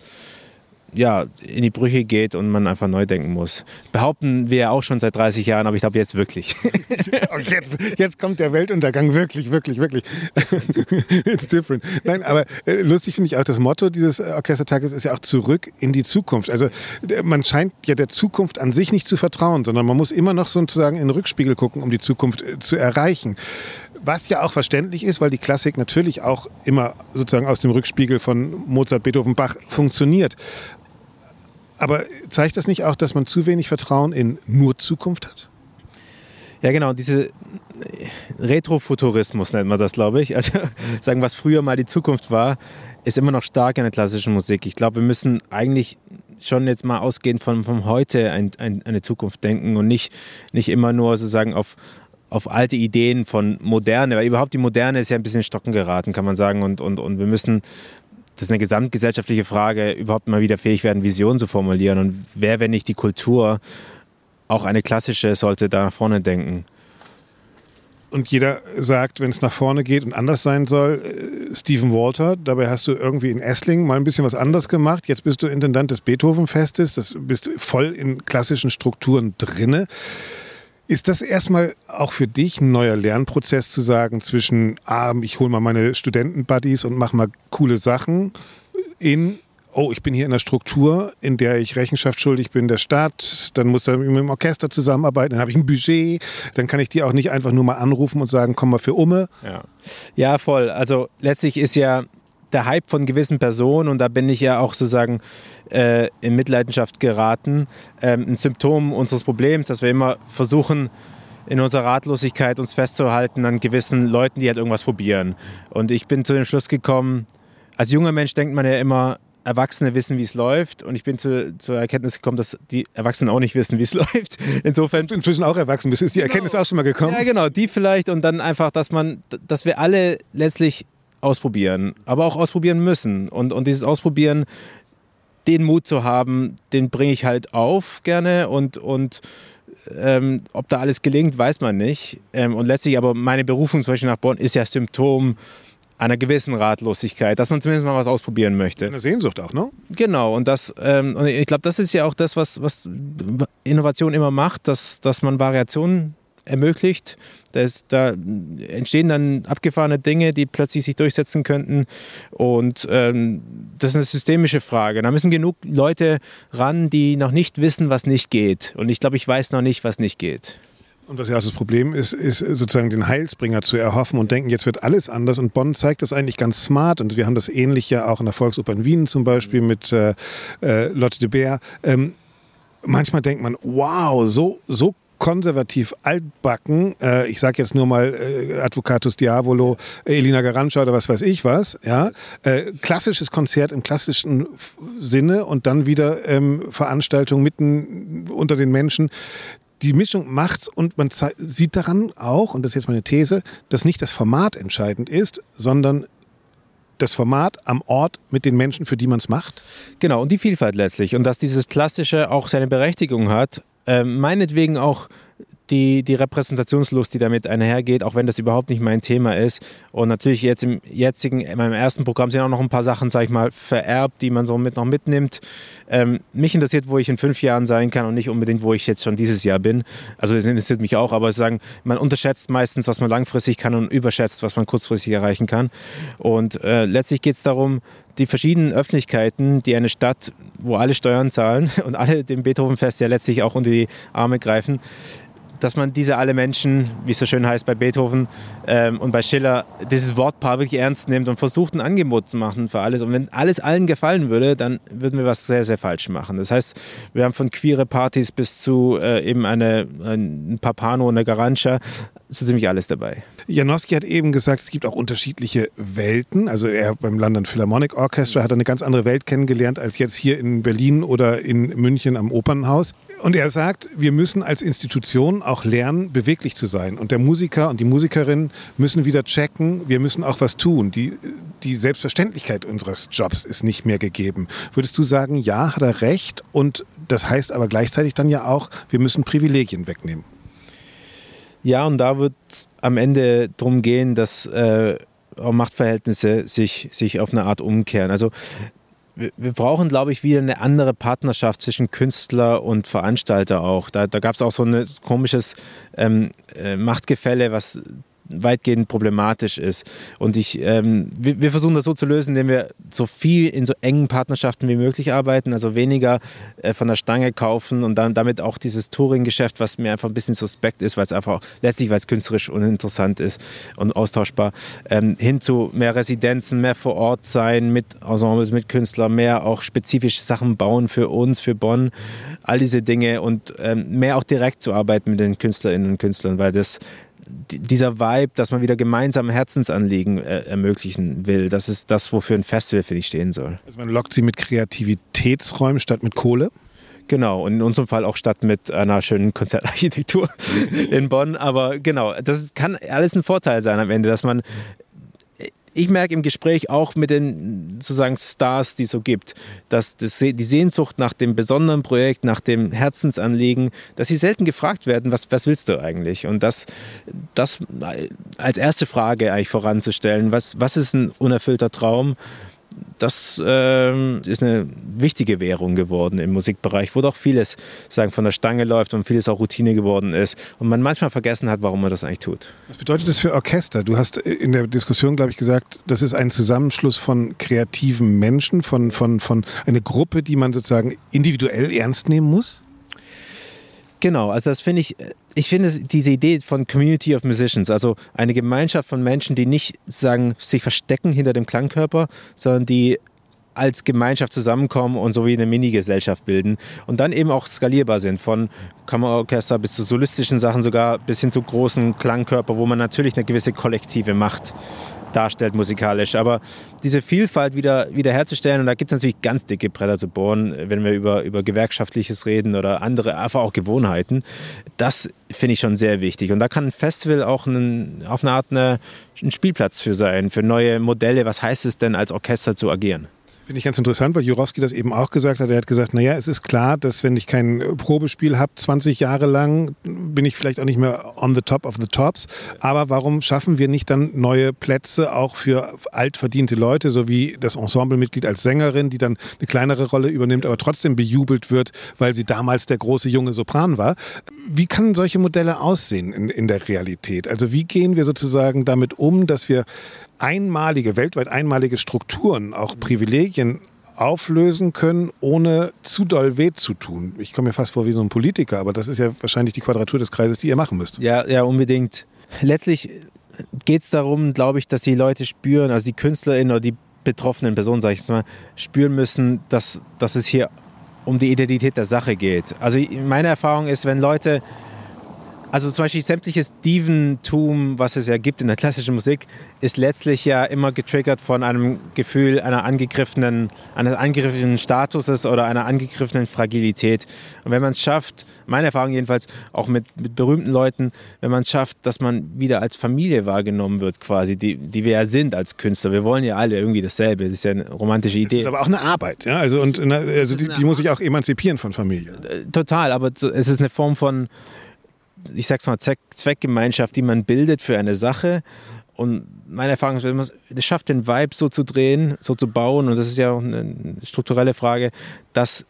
ja, in die Brüche geht und man einfach neu denken muss. Behaupten wir ja auch schon seit 30 Jahren, aber ich glaube jetzt wirklich. jetzt, jetzt kommt der Weltuntergang wirklich, wirklich, wirklich. It's different. Nein, aber äh, lustig finde ich auch, das Motto dieses Orchestertages ist ja auch zurück in die Zukunft. Also man scheint ja der Zukunft an sich nicht zu vertrauen, sondern man muss immer noch sozusagen in den Rückspiegel gucken, um die Zukunft äh, zu erreichen. Was ja auch verständlich ist, weil die Klassik natürlich auch immer sozusagen aus dem Rückspiegel von Mozart, Beethoven, Bach funktioniert. Aber zeigt das nicht auch, dass man zu wenig Vertrauen in nur Zukunft hat? Ja, genau. Diese Retrofuturismus nennt man das, glaube ich. Also sagen, was früher mal die Zukunft war, ist immer noch stark in der klassischen Musik. Ich glaube, wir müssen eigentlich schon jetzt mal ausgehend von, von heute ein, ein, eine Zukunft denken und nicht, nicht immer nur sozusagen auf, auf alte Ideen von Moderne, weil überhaupt die Moderne ist ja ein bisschen in Stocken geraten, kann man sagen. Und, und, und wir müssen das ist eine gesamtgesellschaftliche Frage, überhaupt mal wieder fähig werden, Visionen zu formulieren. Und wer, wenn nicht die Kultur, auch eine klassische, sollte da nach vorne denken. Und jeder sagt, wenn es nach vorne geht und anders sein soll, äh, Stephen Walter, dabei hast du irgendwie in Essling mal ein bisschen was anders gemacht. Jetzt bist du Intendant des Beethoven-Festes, das bist voll in klassischen Strukturen drinne. Ist das erstmal auch für dich ein neuer Lernprozess zu sagen zwischen, ah, ich hole mal meine Studenten-Buddies und mache mal coole Sachen in, oh, ich bin hier in einer Struktur, in der ich Rechenschaft schuldig bin der Stadt, dann muss er mit dem Orchester zusammenarbeiten, dann habe ich ein Budget, dann kann ich die auch nicht einfach nur mal anrufen und sagen, komm mal für Umme. Ja, ja voll. Also letztlich ist ja der Hype von gewissen Personen, und da bin ich ja auch sozusagen äh, in Mitleidenschaft geraten, ähm, ein Symptom unseres Problems, dass wir immer versuchen, in unserer Ratlosigkeit uns festzuhalten an gewissen Leuten, die halt irgendwas probieren. Und ich bin zu dem Schluss gekommen, als junger Mensch denkt man ja immer, Erwachsene wissen, wie es läuft. Und ich bin zu, zur Erkenntnis gekommen, dass die Erwachsenen auch nicht wissen, wie es läuft. Insofern. Du inzwischen auch erwachsen bist, ist die Erkenntnis genau. auch schon mal gekommen? Ja, genau, die vielleicht. Und dann einfach, dass man, dass wir alle letztlich ausprobieren, aber auch ausprobieren müssen. Und, und dieses Ausprobieren, den Mut zu haben, den bringe ich halt auf gerne und, und ähm, ob da alles gelingt, weiß man nicht. Ähm, und letztlich aber meine Berufung zum Beispiel nach Bonn ist ja Symptom einer gewissen Ratlosigkeit, dass man zumindest mal was ausprobieren möchte. Eine Sehnsucht auch, ne? Genau, und das, ähm, und ich glaube, das ist ja auch das, was, was Innovation immer macht, dass, dass man Variationen ermöglicht. Das, da entstehen dann abgefahrene Dinge, die plötzlich sich durchsetzen könnten. Und ähm, das ist eine systemische Frage. Da müssen genug Leute ran, die noch nicht wissen, was nicht geht. Und ich glaube, ich weiß noch nicht, was nicht geht. Und was ja auch das Problem ist, ist sozusagen den Heilsbringer zu erhoffen und denken, jetzt wird alles anders. Und Bonn zeigt das eigentlich ganz smart. Und wir haben das ähnlich ja auch in der Volksoper in Wien zum Beispiel mit äh, äh Lotte de Beer. Ähm, manchmal denkt man, wow, so, so konservativ altbacken, äh, ich sage jetzt nur mal äh, Advocatus Diavolo, Elina Garantscha oder was weiß ich was, ja, äh, klassisches Konzert im klassischen Sinne und dann wieder ähm, Veranstaltung mitten unter den Menschen. Die Mischung macht's und man sieht daran auch, und das ist jetzt meine These, dass nicht das Format entscheidend ist, sondern das Format am Ort mit den Menschen, für die man es macht? Genau, und die Vielfalt letztlich. Und dass dieses Klassische auch seine Berechtigung hat, äh, meinetwegen auch die, die Repräsentationslust, die damit einhergeht, auch wenn das überhaupt nicht mein Thema ist. Und natürlich jetzt im jetzigen, in meinem ersten Programm sind auch noch ein paar Sachen, sag ich mal, vererbt, die man so mit noch mitnimmt. Ähm, mich interessiert, wo ich in fünf Jahren sein kann und nicht unbedingt, wo ich jetzt schon dieses Jahr bin. Also das interessiert mich auch, aber sagen, man unterschätzt meistens, was man langfristig kann und überschätzt, was man kurzfristig erreichen kann. Und äh, letztlich geht es darum, die verschiedenen Öffentlichkeiten, die eine Stadt, wo alle Steuern zahlen und alle dem Beethovenfest ja letztlich auch unter die Arme greifen, dass man diese alle Menschen, wie es so schön heißt bei Beethoven ähm, und bei Schiller, dieses Wortpaar wirklich ernst nimmt und versucht ein Angebot zu machen für alles. Und wenn alles allen gefallen würde, dann würden wir was sehr, sehr falsch machen. Das heißt, wir haben von queere Partys bis zu äh, eben eine, ein Papano, eine Garancha, so ziemlich alles dabei. Janowski hat eben gesagt, es gibt auch unterschiedliche Welten. Also er beim London Philharmonic Orchestra hat eine ganz andere Welt kennengelernt als jetzt hier in Berlin oder in München am Opernhaus. Und er sagt, wir müssen als Institution auch lernen, beweglich zu sein. Und der Musiker und die Musikerin müssen wieder checken, wir müssen auch was tun. Die, die Selbstverständlichkeit unseres Jobs ist nicht mehr gegeben. Würdest du sagen, ja, hat er recht? Und das heißt aber gleichzeitig dann ja auch, wir müssen Privilegien wegnehmen. Ja, und da wird am Ende darum gehen, dass äh, Machtverhältnisse sich, sich auf eine Art umkehren. Also wir brauchen, glaube ich, wieder eine andere Partnerschaft zwischen Künstler und Veranstalter auch. Da, da gab es auch so ein komisches ähm, äh, Machtgefälle, was weitgehend problematisch ist. Und ich, ähm, wir, wir, versuchen das so zu lösen, indem wir so viel in so engen Partnerschaften wie möglich arbeiten, also weniger äh, von der Stange kaufen und dann damit auch dieses Touring-Geschäft, was mir einfach ein bisschen suspekt ist, weil es einfach letztlich, weil es künstlerisch uninteressant ist und austauschbar, ähm, hin zu mehr Residenzen, mehr vor Ort sein, mit Ensembles, mit Künstlern, mehr auch spezifische Sachen bauen für uns, für Bonn, all diese Dinge und ähm, mehr auch direkt zu arbeiten mit den Künstlerinnen und Künstlern, weil das dieser Vibe, dass man wieder gemeinsam Herzensanliegen äh, ermöglichen will, das ist das, wofür ein Festival, finde ich, stehen soll. Also man lockt sie mit Kreativitätsräumen statt mit Kohle? Genau, und in unserem Fall auch statt mit einer schönen Konzertarchitektur in Bonn. Aber genau, das kann alles ein Vorteil sein am Ende, dass man ich merke im Gespräch auch mit den sozusagen Stars, die es so gibt, dass das, die Sehnsucht nach dem besonderen Projekt, nach dem Herzensanliegen, dass sie selten gefragt werden, was, was willst du eigentlich? Und das, das als erste Frage eigentlich voranzustellen, was, was ist ein unerfüllter Traum? Das ähm, ist eine wichtige Währung geworden im Musikbereich, wo doch vieles sagen, von der Stange läuft und vieles auch Routine geworden ist und man manchmal vergessen hat, warum man das eigentlich tut. Was bedeutet das für Orchester? Du hast in der Diskussion, glaube ich, gesagt, das ist ein Zusammenschluss von kreativen Menschen, von, von, von einer Gruppe, die man sozusagen individuell ernst nehmen muss? Genau, also das finde ich, ich finde diese Idee von Community of Musicians, also eine Gemeinschaft von Menschen, die nicht sagen, sich verstecken hinter dem Klangkörper, sondern die als Gemeinschaft zusammenkommen und so wie eine Mini-Gesellschaft bilden und dann eben auch skalierbar sind, von Kammerorchester bis zu solistischen Sachen sogar bis hin zu großen Klangkörper, wo man natürlich eine gewisse kollektive Macht darstellt musikalisch. Aber diese Vielfalt wieder, wieder herzustellen, und da gibt es natürlich ganz dicke Bretter zu bohren, wenn wir über, über Gewerkschaftliches reden oder andere, einfach auch Gewohnheiten, das finde ich schon sehr wichtig. Und da kann ein Festival auch einen, auf eine Art eine, ein Spielplatz für sein, für neue Modelle. Was heißt es denn, als Orchester zu agieren? Finde ich ganz interessant, weil Jurowski das eben auch gesagt hat. Er hat gesagt, naja, es ist klar, dass wenn ich kein Probespiel habe, 20 Jahre lang, bin ich vielleicht auch nicht mehr on the top of the tops. Aber warum schaffen wir nicht dann neue Plätze auch für altverdiente Leute, so wie das Ensemblemitglied als Sängerin, die dann eine kleinere Rolle übernimmt, aber trotzdem bejubelt wird, weil sie damals der große junge Sopran war. Wie können solche Modelle aussehen in, in der Realität? Also wie gehen wir sozusagen damit um, dass wir einmalige, weltweit einmalige Strukturen, auch Privilegien auflösen können, ohne zu doll weh zu tun. Ich komme mir fast vor wie so ein Politiker, aber das ist ja wahrscheinlich die Quadratur des Kreises, die ihr machen müsst. Ja, ja, unbedingt. Letztlich geht es darum, glaube ich, dass die Leute spüren, also die KünstlerInnen oder die betroffenen Personen, sage ich jetzt mal, spüren müssen, dass, dass es hier um die Identität der Sache geht. Also meine Erfahrung ist, wenn Leute also zum Beispiel sämtliches Diventum, was es ja gibt in der klassischen Musik, ist letztlich ja immer getriggert von einem Gefühl einer angegriffenen, eines angegriffenen Statuses oder einer angegriffenen Fragilität. Und wenn man es schafft, meine Erfahrung jedenfalls, auch mit, mit berühmten Leuten, wenn man es schafft, dass man wieder als Familie wahrgenommen wird, quasi, die, die wir ja sind als Künstler. Wir wollen ja alle irgendwie dasselbe. Das ist ja eine romantische Idee. Das ist aber auch eine Arbeit, ja. Also, und also die, die muss sich auch emanzipieren von Familie. Total, aber es ist eine Form von ich sag's mal, Zweck, Zweckgemeinschaft, die man bildet für eine Sache. Und meine Erfahrung ist, wenn man es schafft, den Vibe so zu drehen, so zu bauen, und das ist ja auch eine strukturelle Frage, dass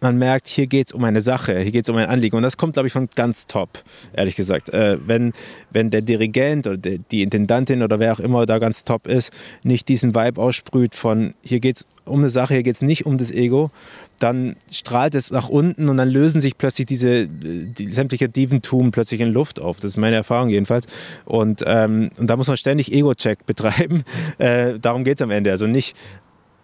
man merkt, hier geht es um eine Sache, hier geht es um ein Anliegen. Und das kommt, glaube ich, von ganz top, ehrlich gesagt. Äh, wenn, wenn der Dirigent oder die Intendantin oder wer auch immer da ganz top ist, nicht diesen Vibe aussprüht von, hier geht es um eine Sache, hier geht es nicht um das Ego, dann strahlt es nach unten und dann lösen sich plötzlich diese die, sämtliche Dieventum plötzlich in Luft auf. Das ist meine Erfahrung jedenfalls. Und, ähm, und da muss man ständig Ego-Check betreiben. Äh, darum geht es am Ende. Also nicht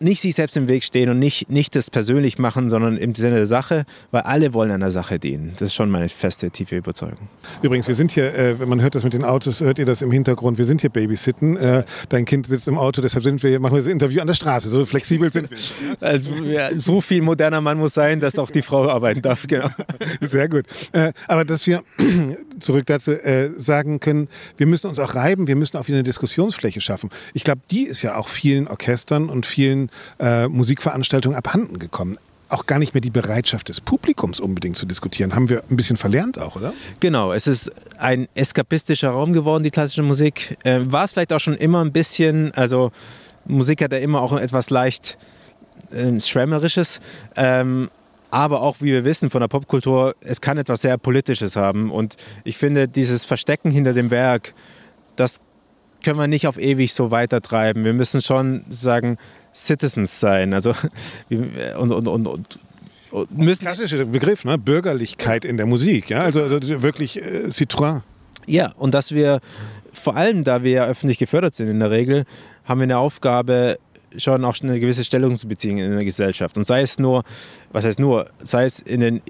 nicht sich selbst im Weg stehen und nicht, nicht das persönlich machen, sondern im Sinne der Sache, weil alle wollen einer Sache dienen. Das ist schon meine feste, tiefe Überzeugung. Übrigens, wir sind hier, äh, wenn man hört das mit den Autos, hört ihr das im Hintergrund, wir sind hier Babysitten. Äh, dein Kind sitzt im Auto, deshalb sind wir, machen wir das Interview an der Straße. So flexibel sind wir. Also, ja, so viel moderner Mann muss sein, dass auch die Frau arbeiten darf. Genau. Sehr gut. Äh, aber dass wir zurück dazu äh, sagen können, wir müssen uns auch reiben, wir müssen auch wieder eine Diskussionsfläche schaffen. Ich glaube, die ist ja auch vielen Orchestern und vielen äh, Musikveranstaltungen abhanden gekommen auch gar nicht mehr die Bereitschaft des Publikums unbedingt zu diskutieren. Haben wir ein bisschen verlernt auch, oder? Genau, es ist ein eskapistischer Raum geworden, die klassische Musik. Äh, war es vielleicht auch schon immer ein bisschen, also Musik hat ja immer auch etwas leicht äh, Schwärmerisches. Ähm, aber auch, wie wir wissen von der Popkultur, es kann etwas sehr Politisches haben. Und ich finde, dieses Verstecken hinter dem Werk, das können wir nicht auf ewig so weitertreiben. Wir müssen schon sagen, Citizens sein. Also und, und, und, und müssen klassischer Begriff, ne? Bürgerlichkeit in der Musik, ja, also wirklich äh, Citroën. Ja, und dass wir vor allem, da wir ja öffentlich gefördert sind in der Regel, haben wir eine Aufgabe, schon auch eine gewisse Stellung zu beziehen in der Gesellschaft. Und sei es nur, was heißt nur, sei es in den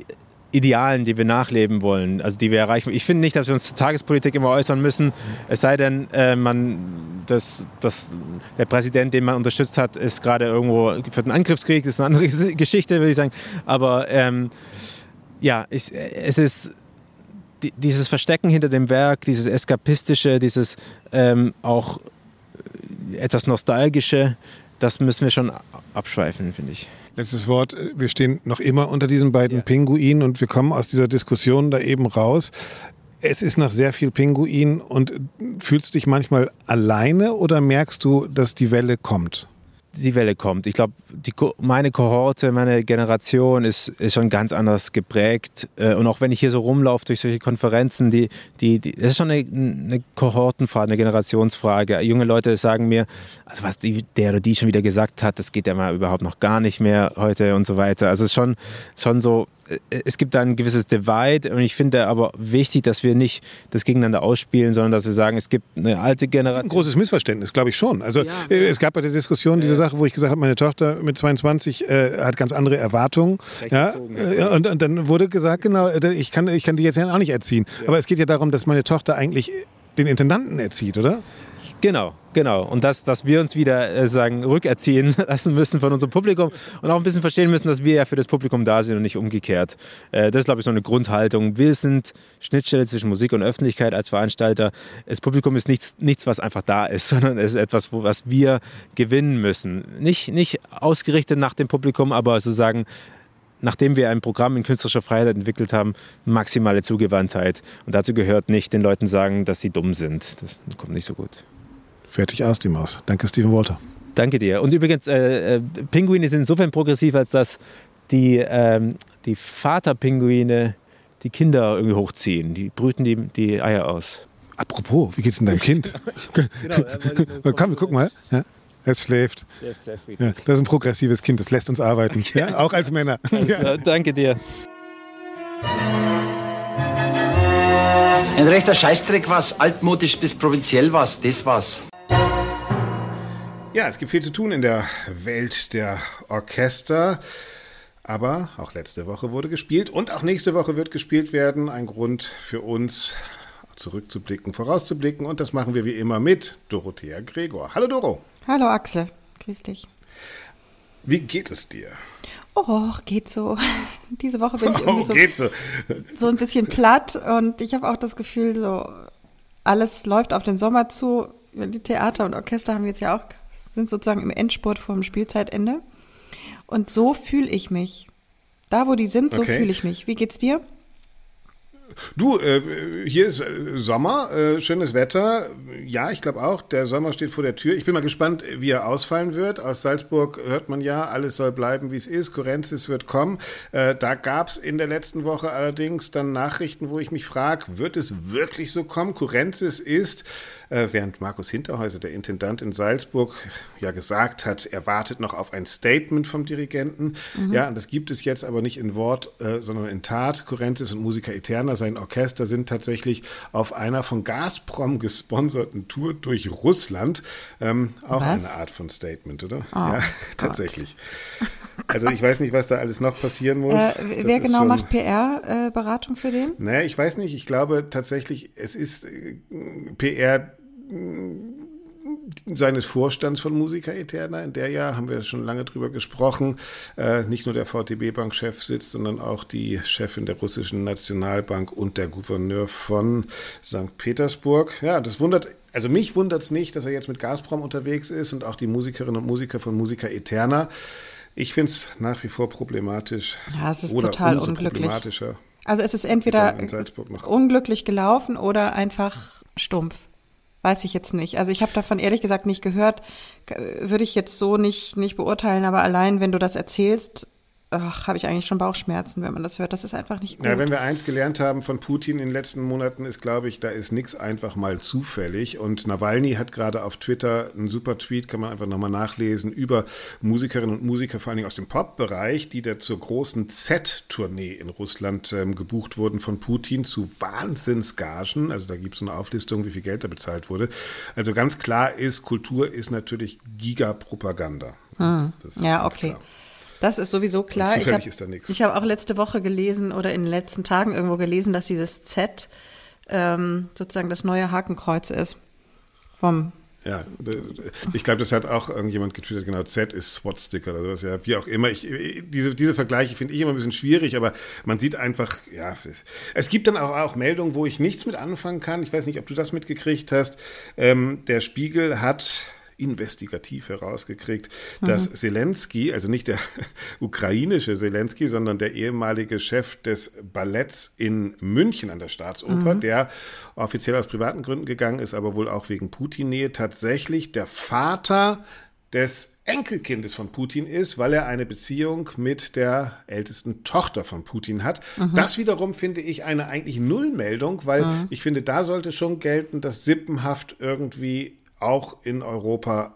Idealen, die wir nachleben wollen, also die wir erreichen. Ich finde nicht, dass wir uns zur Tagespolitik immer äußern müssen, es sei denn, äh, man, das, das, der Präsident, den man unterstützt hat, ist gerade irgendwo für den Angriffskrieg, das ist eine andere Geschichte, würde ich sagen. Aber ähm, ja, ich, es ist dieses Verstecken hinter dem Werk, dieses Eskapistische, dieses ähm, auch etwas Nostalgische, das müssen wir schon abschweifen, finde ich. Letztes Wort. Wir stehen noch immer unter diesen beiden ja. Pinguinen und wir kommen aus dieser Diskussion da eben raus. Es ist noch sehr viel Pinguin und fühlst du dich manchmal alleine oder merkst du, dass die Welle kommt? Die Welle kommt. Ich glaube, meine Kohorte, meine Generation ist, ist schon ganz anders geprägt. Äh, und auch wenn ich hier so rumlaufe durch solche Konferenzen, die, die, die, das ist schon eine, eine Kohortenfrage, eine Generationsfrage. Junge Leute sagen mir, also was die, der oder die schon wieder gesagt hat, das geht ja mal überhaupt noch gar nicht mehr heute und so weiter. Also es ist schon, schon so, es gibt da ein gewisses Divide und ich finde aber wichtig, dass wir nicht das gegeneinander ausspielen, sondern dass wir sagen, es gibt eine alte Generation. Ein großes Missverständnis, glaube ich schon. Also ja. Äh, es gab bei der Diskussion diese Sache, wo ich gesagt habe, meine Tochter mit 22 äh, hat ganz andere Erwartungen. Ja? Äh, und, und, dann wurde gesagt, genau, ich kann, ich kann die jetzt ja auch nicht erziehen. Ja. Aber es geht ja darum, dass meine Tochter eigentlich den Intendanten erzieht, oder? Genau, genau. Und dass, dass wir uns wieder äh, sagen, rückerziehen lassen müssen von unserem Publikum und auch ein bisschen verstehen müssen, dass wir ja für das Publikum da sind und nicht umgekehrt. Äh, das ist, glaube ich, so eine Grundhaltung. Wir sind Schnittstelle zwischen Musik und Öffentlichkeit als Veranstalter. Das Publikum ist nichts, nichts was einfach da ist, sondern es ist etwas, wo, was wir gewinnen müssen. Nicht, nicht ausgerichtet nach dem Publikum, aber sozusagen nachdem wir ein Programm in künstlerischer Freiheit entwickelt haben, maximale Zugewandtheit. Und dazu gehört nicht den Leuten sagen, dass sie dumm sind. Das kommt nicht so gut. Fertig aus die Maus. Danke, Stephen Walter. Danke dir. Und übrigens, äh, äh, Pinguine sind insofern progressiv, als dass die, ähm, die Vaterpinguine die Kinder irgendwie hochziehen. Die brüten die, die Eier aus. Apropos, wie geht's denn deinem Kind? genau, Komm, guck mal. Ja. Es schläft. schläft ja, das ist ein progressives Kind, das lässt uns arbeiten. Ja, auch als Männer. Ja. Danke dir. Ein rechter Scheißdreck was, altmodisch bis provinziell was, das was. Ja, es gibt viel zu tun in der Welt der Orchester. Aber auch letzte Woche wurde gespielt und auch nächste Woche wird gespielt werden. Ein Grund für uns, zurückzublicken, vorauszublicken. Und das machen wir wie immer mit Dorothea Gregor. Hallo Doro. Hallo Axel, grüß dich. Wie geht es dir? Oh, geht so. Diese Woche bin ich irgendwie oh, so, so. so ein bisschen platt und ich habe auch das Gefühl, so alles läuft auf den Sommer zu. Die Theater und Orchester haben jetzt ja auch sind sozusagen im Endspurt vor dem Spielzeitende. Und so fühle ich mich. Da, wo die sind, so okay. fühle ich mich. Wie geht's dir? Du, äh, hier ist äh, Sommer, äh, schönes Wetter. Ja, ich glaube auch, der Sommer steht vor der Tür. Ich bin mal gespannt, wie er ausfallen wird. Aus Salzburg hört man ja, alles soll bleiben, wie es ist. Kurenzis wird kommen. Äh, da gab es in der letzten Woche allerdings dann Nachrichten, wo ich mich frage, wird es wirklich so kommen? Kurenzis ist äh, während Markus Hinterhäuser, der Intendant in Salzburg, ja gesagt hat, er wartet noch auf ein Statement vom Dirigenten. Mhm. Ja, und das gibt es jetzt aber nicht in Wort, äh, sondern in Tat. Kurenzis und Musica Eterna, sein Orchester, sind tatsächlich auf einer von Gazprom gesponserten Tour durch Russland. Ähm, auch was? eine Art von Statement, oder? Oh, ja, Gott. tatsächlich. Also ich weiß nicht, was da alles noch passieren muss. Äh, wer genau schon, macht PR-Beratung äh, für den? Naja, ich weiß nicht. Ich glaube tatsächlich, es ist äh, PR seines Vorstands von Musica Eterna, in der ja, haben wir schon lange drüber gesprochen, äh, nicht nur der VTB-Bank-Chef sitzt, sondern auch die Chefin der russischen Nationalbank und der Gouverneur von St. Petersburg. Ja, das wundert, also mich wundert es nicht, dass er jetzt mit Gazprom unterwegs ist und auch die Musikerinnen und Musiker von Musica Eterna. Ich finde es nach wie vor problematisch. Ja, es ist oder total unglücklich. Also es ist entweder unglücklich gelaufen oder einfach stumpf. Weiß ich jetzt nicht. Also ich habe davon ehrlich gesagt nicht gehört. Würde ich jetzt so nicht, nicht beurteilen, aber allein wenn du das erzählst, habe ich eigentlich schon Bauchschmerzen, wenn man das hört. Das ist einfach nicht gut. Ja, wenn wir eins gelernt haben von Putin in den letzten Monaten, ist, glaube ich, da ist nichts einfach mal zufällig. Und Nawalny hat gerade auf Twitter einen super Tweet, kann man einfach nochmal nachlesen, über Musikerinnen und Musiker, vor allen Dingen aus dem Pop-Bereich, die da zur großen Z-Tournee in Russland ähm, gebucht wurden von Putin zu Wahnsinnsgagen. Also da gibt es eine Auflistung, wie viel Geld da bezahlt wurde. Also ganz klar ist, Kultur ist natürlich Gigapropaganda. Hm. Ja, okay. Klar. Das ist sowieso klar. Ich habe hab auch letzte Woche gelesen oder in den letzten Tagen irgendwo gelesen, dass dieses Z ähm, sozusagen das neue Hakenkreuz ist. Vom ja, ich glaube, das hat auch irgendjemand getwittert, genau, Z ist SWAT-Sticker oder sowas, ja, wie auch immer. Ich, diese, diese Vergleiche finde ich immer ein bisschen schwierig, aber man sieht einfach, ja, es gibt dann auch, auch Meldungen, wo ich nichts mit anfangen kann. Ich weiß nicht, ob du das mitgekriegt hast. Ähm, der Spiegel hat investigativ herausgekriegt, mhm. dass Zelensky, also nicht der ukrainische Zelensky, sondern der ehemalige Chef des Balletts in München an der Staatsoper, mhm. der offiziell aus privaten Gründen gegangen ist, aber wohl auch wegen Putin-Nähe, tatsächlich der Vater des Enkelkindes von Putin ist, weil er eine Beziehung mit der ältesten Tochter von Putin hat. Mhm. Das wiederum finde ich eine eigentlich Nullmeldung, weil mhm. ich finde, da sollte schon gelten, dass Sippenhaft irgendwie auch in Europa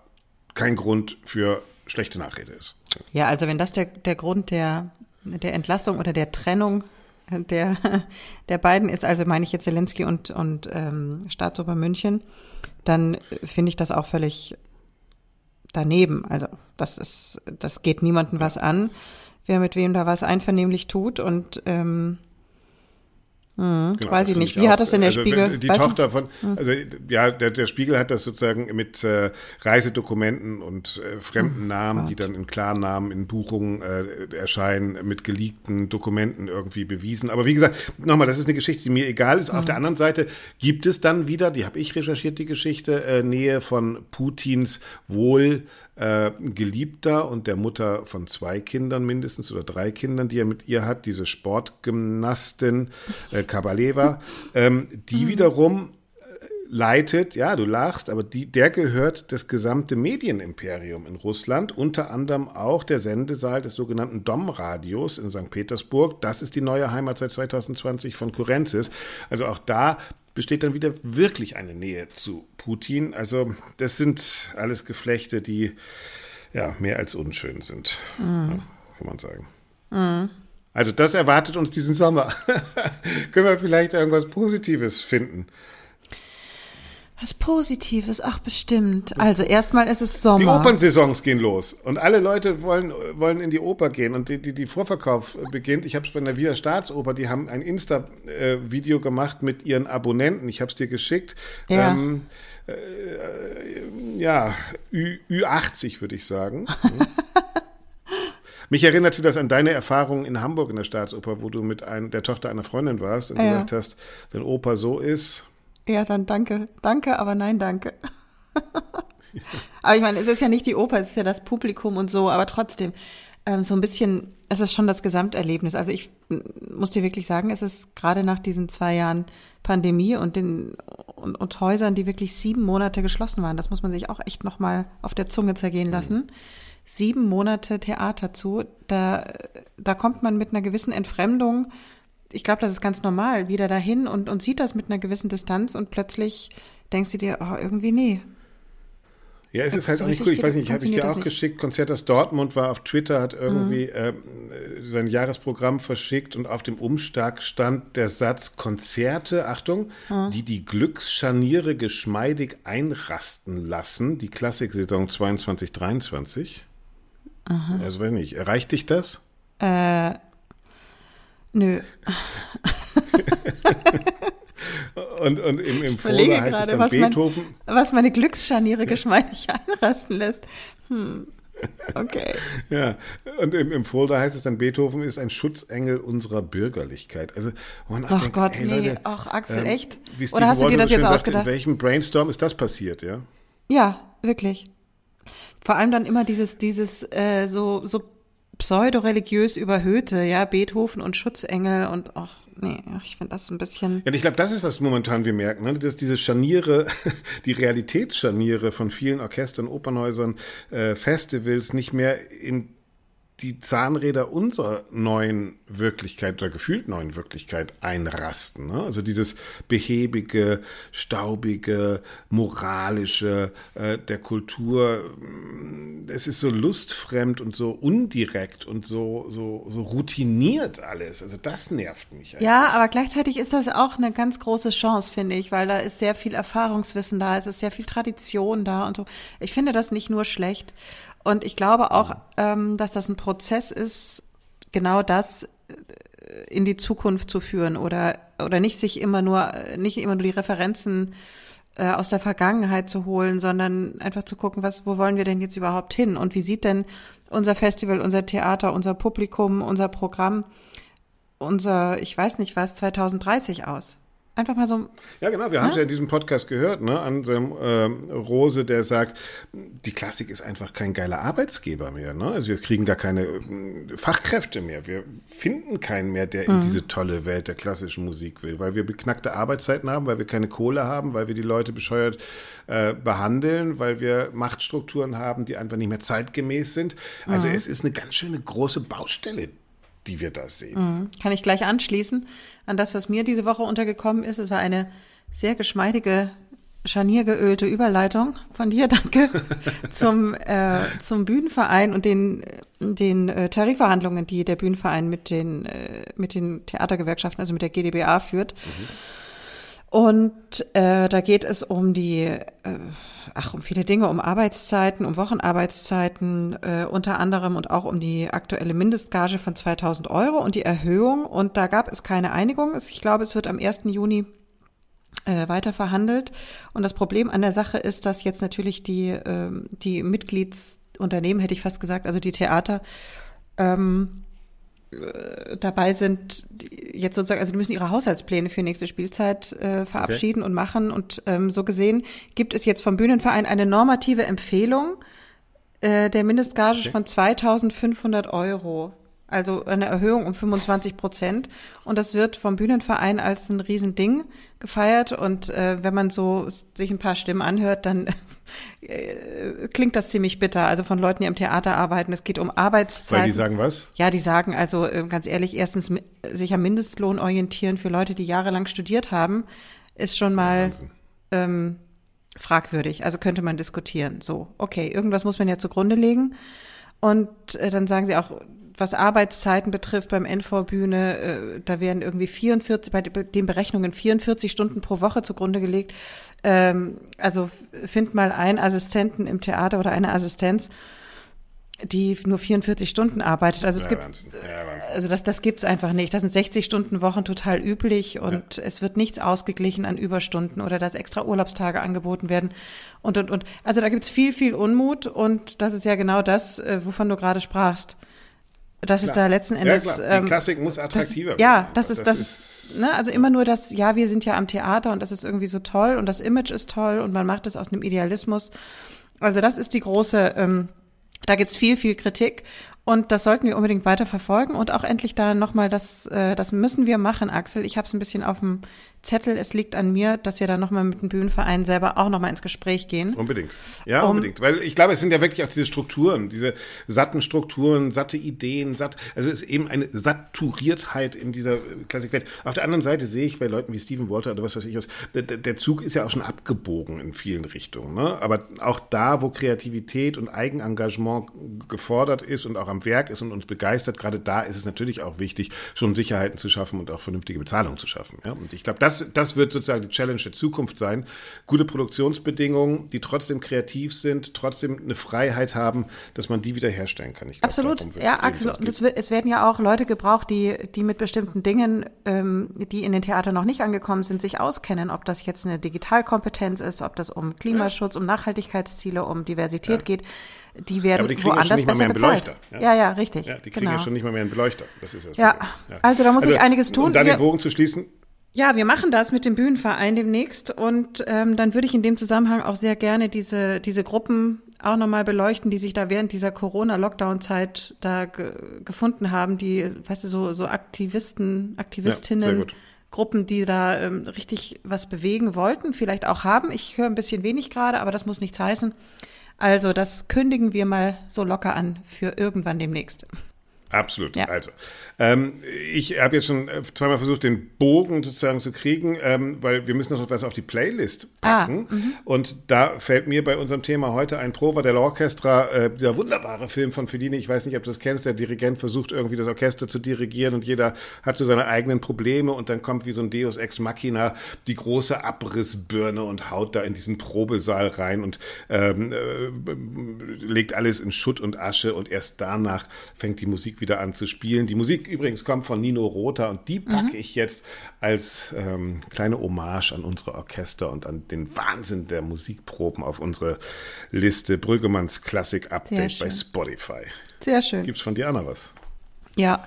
kein Grund für schlechte Nachrede ist. Ja, also wenn das der, der Grund der, der Entlassung oder der Trennung der, der beiden ist, also meine ich jetzt Zelensky und, und ähm, Staatsoper München, dann finde ich das auch völlig daneben. Also das ist, das geht niemandem was an, wer mit wem da was einvernehmlich tut und ähm, Mhm, genau, weiß ich nicht. Wie auch, hat das denn der also Spiegel? Die Tochter von, hm. also ja, der, der Spiegel hat das sozusagen mit äh, Reisedokumenten und äh, fremden hm, Namen, Gott. die dann in Klarnamen in Buchungen äh, erscheinen, mit geleakten Dokumenten irgendwie bewiesen. Aber wie gesagt, nochmal, das ist eine Geschichte, die mir egal ist. Hm. Auf der anderen Seite gibt es dann wieder, die habe ich recherchiert, die Geschichte, äh, Nähe von Putins wohl äh, Geliebter und der Mutter von zwei Kindern mindestens oder drei Kindern, die er mit ihr hat, diese Sportgymnastin äh, Kabaleva, ähm, die mhm. wiederum äh, leitet, ja, du lachst, aber die, der gehört das gesamte Medienimperium in Russland, unter anderem auch der Sendesaal des sogenannten Dom-Radios in St. Petersburg. Das ist die neue Heimat seit 2020 von Kurenzis. Also auch da besteht dann wieder wirklich eine Nähe zu Putin. Also das sind alles Geflechte, die ja mehr als unschön sind, mhm. ja, kann man sagen. Mhm. Also das erwartet uns diesen Sommer. Können wir vielleicht irgendwas Positives finden? Was Positives, ach bestimmt. Also erstmal ist es Sommer. Die Opernsaisons gehen los und alle Leute wollen, wollen in die Oper gehen und die, die, die Vorverkauf beginnt. Ich habe es bei der Wiener Staatsoper, die haben ein Insta-Video gemacht mit ihren Abonnenten. Ich habe es dir geschickt. Ja. Ähm, äh, ja, Ü, Ü80 würde ich sagen. Mich erinnerte das an deine Erfahrungen in Hamburg in der Staatsoper, wo du mit ein, der Tochter einer Freundin warst und ja. gesagt hast, wenn Oper so ist, ja, dann danke. Danke, aber nein, danke. aber ich meine, es ist ja nicht die Oper, es ist ja das Publikum und so, aber trotzdem, ähm, so ein bisschen, es ist schon das Gesamterlebnis. Also ich muss dir wirklich sagen, es ist gerade nach diesen zwei Jahren Pandemie und den und, und, Häusern, die wirklich sieben Monate geschlossen waren, das muss man sich auch echt nochmal auf der Zunge zergehen lassen. Mhm. Sieben Monate Theater zu, da, da kommt man mit einer gewissen Entfremdung, ich glaube, das ist ganz normal, wieder dahin und, und sieht das mit einer gewissen Distanz und plötzlich denkst du dir, oh, irgendwie nee, ja, es ist halt auch nicht gut. Ich weiß nicht, habe ich dir auch geschickt. Konzert aus Dortmund war auf Twitter, hat irgendwie mhm. äh, sein Jahresprogramm verschickt und auf dem Umschlag stand der Satz Konzerte, Achtung, mhm. die die Glücksscharniere geschmeidig einrasten lassen. Die Klassiksaison 22, 23. Aha. Also weiß nicht, erreicht dich das? Äh, nö. Und, und im, im Folder heißt gerade, es dann Beethoven. Mein, was meine Glücksscharniere geschmeidig einrasten lässt. Hm. Okay. ja, und im, im Folder heißt es dann, Beethoven ist ein Schutzengel unserer Bürgerlichkeit. Also, man Ach denkt, Gott, nee, Leute, ach Axel, ähm, echt? Oder hast du dir das jetzt ausgedacht? Sagt, in welchem Brainstorm ist das passiert, ja? Ja, wirklich. Vor allem dann immer dieses, dieses äh, so, so pseudo-religiös überhöhte, ja, Beethoven und Schutzengel und ach, nee, ich finde das ein bisschen. Ja, ich glaube, das ist, was momentan wir merken, ne? dass diese Scharniere, die Realitätsscharniere von vielen Orchestern, Opernhäusern, äh, Festivals nicht mehr in die Zahnräder unserer neuen Wirklichkeit oder gefühlt neuen Wirklichkeit einrasten. Ne? Also dieses behäbige, staubige, moralische äh, der Kultur. Mm, es ist so lustfremd und so undirekt und so, so, so routiniert alles. Also das nervt mich. Eigentlich. Ja, aber gleichzeitig ist das auch eine ganz große Chance, finde ich, weil da ist sehr viel Erfahrungswissen da, es ist sehr viel Tradition da und so. Ich finde das nicht nur schlecht. Und ich glaube auch, ähm, dass das ein Prozess ist, genau das äh, in die Zukunft zu führen oder oder nicht sich immer nur nicht immer nur die Referenzen äh, aus der Vergangenheit zu holen, sondern einfach zu gucken, was wo wollen wir denn jetzt überhaupt hin und wie sieht denn unser Festival, unser Theater, unser Publikum, unser Programm, unser ich weiß nicht was 2030 aus? Einfach mal so. Ja, genau. Wir haben es ja in diesem Podcast gehört, ne? An dem ähm, Rose, der sagt, die Klassik ist einfach kein geiler Arbeitsgeber mehr. Ne? Also wir kriegen da keine äh, Fachkräfte mehr. Wir finden keinen mehr, der in mhm. diese tolle Welt der klassischen Musik will, weil wir beknackte Arbeitszeiten haben, weil wir keine Kohle haben, weil wir die Leute bescheuert äh, behandeln, weil wir Machtstrukturen haben, die einfach nicht mehr zeitgemäß sind. Also mhm. es ist eine ganz schöne große Baustelle, die wir da sehen. Mhm. Kann ich gleich anschließen an das, was mir diese Woche untergekommen ist. Es war eine sehr geschmeidige, scharniergeölte Überleitung von dir, danke, zum, äh, zum Bühnenverein und den, den äh, Tarifverhandlungen, die der Bühnenverein mit den, äh, mit den Theatergewerkschaften, also mit der GdBA führt. Mhm. Und äh, da geht es um die, äh, ach, um viele Dinge, um Arbeitszeiten, um Wochenarbeitszeiten, äh, unter anderem und auch um die aktuelle Mindestgage von 2000 Euro und die Erhöhung. Und da gab es keine Einigung. Ich glaube, es wird am 1. Juni äh, weiter verhandelt. Und das Problem an der Sache ist, dass jetzt natürlich die, äh, die Mitgliedsunternehmen, hätte ich fast gesagt, also die Theater, ähm, äh, dabei sind, jetzt sozusagen, also die müssen ihre Haushaltspläne für nächste Spielzeit äh, verabschieden okay. und machen. Und ähm, so gesehen gibt es jetzt vom Bühnenverein eine normative Empfehlung äh, der Mindestgage okay. von 2500 Euro. Also eine Erhöhung um 25 Prozent. Und das wird vom Bühnenverein als ein Riesending gefeiert. Und äh, wenn man so sich ein paar Stimmen anhört, dann äh, klingt das ziemlich bitter. Also von Leuten, die am Theater arbeiten. Es geht um Arbeitszeiten. Weil die sagen was? Ja, die sagen also äh, ganz ehrlich, erstens sich am Mindestlohn orientieren für Leute, die jahrelang studiert haben, ist schon mal ähm, fragwürdig. Also könnte man diskutieren. So, okay, irgendwas muss man ja zugrunde legen. Und äh, dann sagen sie auch, was Arbeitszeiten betrifft beim NV-Bühne, äh, da werden irgendwie 44, bei den Berechnungen 44 Stunden pro Woche zugrunde gelegt. Ähm, also find mal einen Assistenten im Theater oder eine Assistenz, die nur 44 Stunden arbeitet. Also es ja, gibt, ja, also das, das gibt's einfach nicht. Das sind 60 Stunden Wochen total üblich und ja. es wird nichts ausgeglichen an Überstunden oder dass extra Urlaubstage angeboten werden und und und. Also da gibt's viel viel Unmut und das ist ja genau das, äh, wovon du gerade sprachst. Das klar. ist da letzten Endes. Ja, klar. Die ähm, Klassik muss attraktiver das, Ja, das ist, das, das ist, ne, also immer nur das, ja, wir sind ja am Theater und das ist irgendwie so toll und das Image ist toll und man macht es aus einem Idealismus. Also das ist die große, ähm, da gibt's viel, viel Kritik Und das sollten wir unbedingt weiter verfolgen und auch endlich da nochmal, das, äh, das müssen wir machen, Axel. Ich habe es ein bisschen auf dem Zettel, es liegt an mir, dass wir da nochmal mit dem Bühnenverein selber auch nochmal ins Gespräch gehen. Unbedingt. Ja, um, unbedingt. Weil ich glaube, es sind ja wirklich auch diese Strukturen, diese satten Strukturen, satte Ideen, satt, also es ist eben eine Saturiertheit in dieser Klassikwelt. Auf der anderen Seite sehe ich bei Leuten wie Stephen Walter oder was weiß ich was, der, der Zug ist ja auch schon abgebogen in vielen Richtungen. Ne? Aber auch da, wo Kreativität und Eigenengagement gefordert ist und auch am Werk ist und uns begeistert, gerade da ist es natürlich auch wichtig, schon Sicherheiten zu schaffen und auch vernünftige Bezahlung zu schaffen. Ja? Und ich glaube, das, das wird sozusagen die Challenge der Zukunft sein. Gute Produktionsbedingungen, die trotzdem kreativ sind, trotzdem eine Freiheit haben, dass man die wiederherstellen kann. Glaub, Absolut, ja, Axel. Und es, es, werden ja auch Leute gebraucht, die, die mit bestimmten Dingen, ähm, die in den Theatern noch nicht angekommen sind, sich auskennen. Ob das jetzt eine Digitalkompetenz ist, ob das um Klimaschutz, um Nachhaltigkeitsziele, um Diversität ja. geht die werden ja, aber die kriegen woanders ja schon nicht mal mehr einen Beleuchter. Ja? ja, ja, richtig. Ja, die kriegen genau. ja schon nicht mal mehr einen Beleuchter. Das ist ja. ja. also da muss also, ich einiges tun. Um da den Bogen zu schließen, ja, wir machen das mit dem Bühnenverein demnächst und ähm, dann würde ich in dem Zusammenhang auch sehr gerne diese, diese Gruppen auch nochmal beleuchten, die sich da während dieser Corona-Lockdown-Zeit da ge gefunden haben, die, weißt du, so, so Aktivisten, Aktivistinnen, ja, Gruppen, die da ähm, richtig was bewegen wollten, vielleicht auch haben. Ich höre ein bisschen wenig gerade, aber das muss nichts heißen. Also das kündigen wir mal so locker an für irgendwann demnächst. Absolut. Ja. Also, ähm, ich habe jetzt schon äh, zweimal versucht, den Bogen sozusagen zu kriegen, ähm, weil wir müssen noch was auf die Playlist ah, packen. Ah, und da fällt mir bei unserem Thema heute ein Prova dell'Orchestra, äh, dieser wunderbare Film von Fellini. Ich weiß nicht, ob du das kennst. Der Dirigent versucht irgendwie das Orchester zu dirigieren und jeder hat so seine eigenen Probleme und dann kommt wie so ein Deus Ex Machina die große Abrissbirne und haut da in diesen Probesaal rein und ähm, äh, legt alles in Schutt und Asche und erst danach fängt die Musik wieder an zu spielen. Die Musik übrigens kommt von Nino Rota und die packe mhm. ich jetzt als ähm, kleine Hommage an unsere Orchester und an den Wahnsinn der Musikproben auf unsere Liste Brüggemanns Klassik Update bei Spotify. Sehr schön. Gibt's von dir noch was? Ja.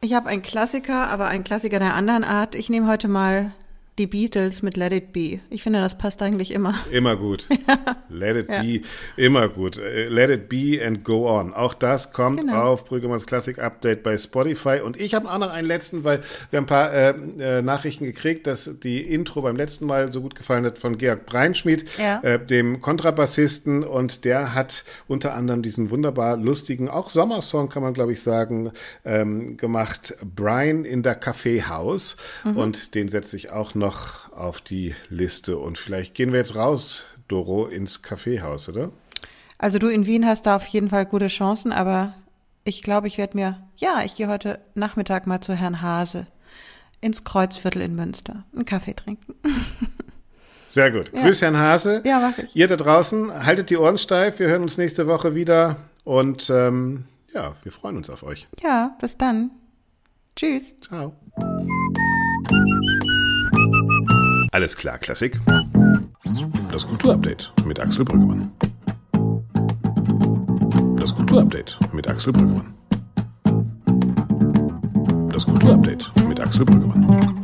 Ich habe einen Klassiker, aber einen Klassiker der anderen Art. Ich nehme heute mal die Beatles mit Let It Be. Ich finde, das passt eigentlich immer. Immer gut. Ja. Let It ja. Be, immer gut. Äh, Let It Be and Go On. Auch das kommt genau. auf Brüggemanns Classic Update bei Spotify. Und ich habe auch noch einen letzten, weil wir ein paar äh, äh, Nachrichten gekriegt, dass die Intro beim letzten Mal so gut gefallen hat von Georg Breinschmidt, ja. äh, dem Kontrabassisten. Und der hat unter anderem diesen wunderbar lustigen, auch Sommersong kann man glaube ich sagen, ähm, gemacht. Brian in der Kaffeehaus. Mhm. Und den setze ich auch noch noch auf die Liste. Und vielleicht gehen wir jetzt raus, Doro, ins Kaffeehaus, oder? Also du in Wien hast da auf jeden Fall gute Chancen, aber ich glaube, ich werde mir, ja, ich gehe heute Nachmittag mal zu Herrn Hase ins Kreuzviertel in Münster einen Kaffee trinken. Sehr gut. Ja. Grüß Herrn Hase. Ja, mach ich. Ihr da draußen, haltet die Ohren steif. Wir hören uns nächste Woche wieder und ähm, ja, wir freuen uns auf euch. Ja, bis dann. Tschüss. Ciao. Alles klar, Klassik. Das Kulturupdate mit Axel Brüggemann. Das Kulturupdate mit Axel Brüggemann. Das Kulturupdate mit Axel Brüggemann.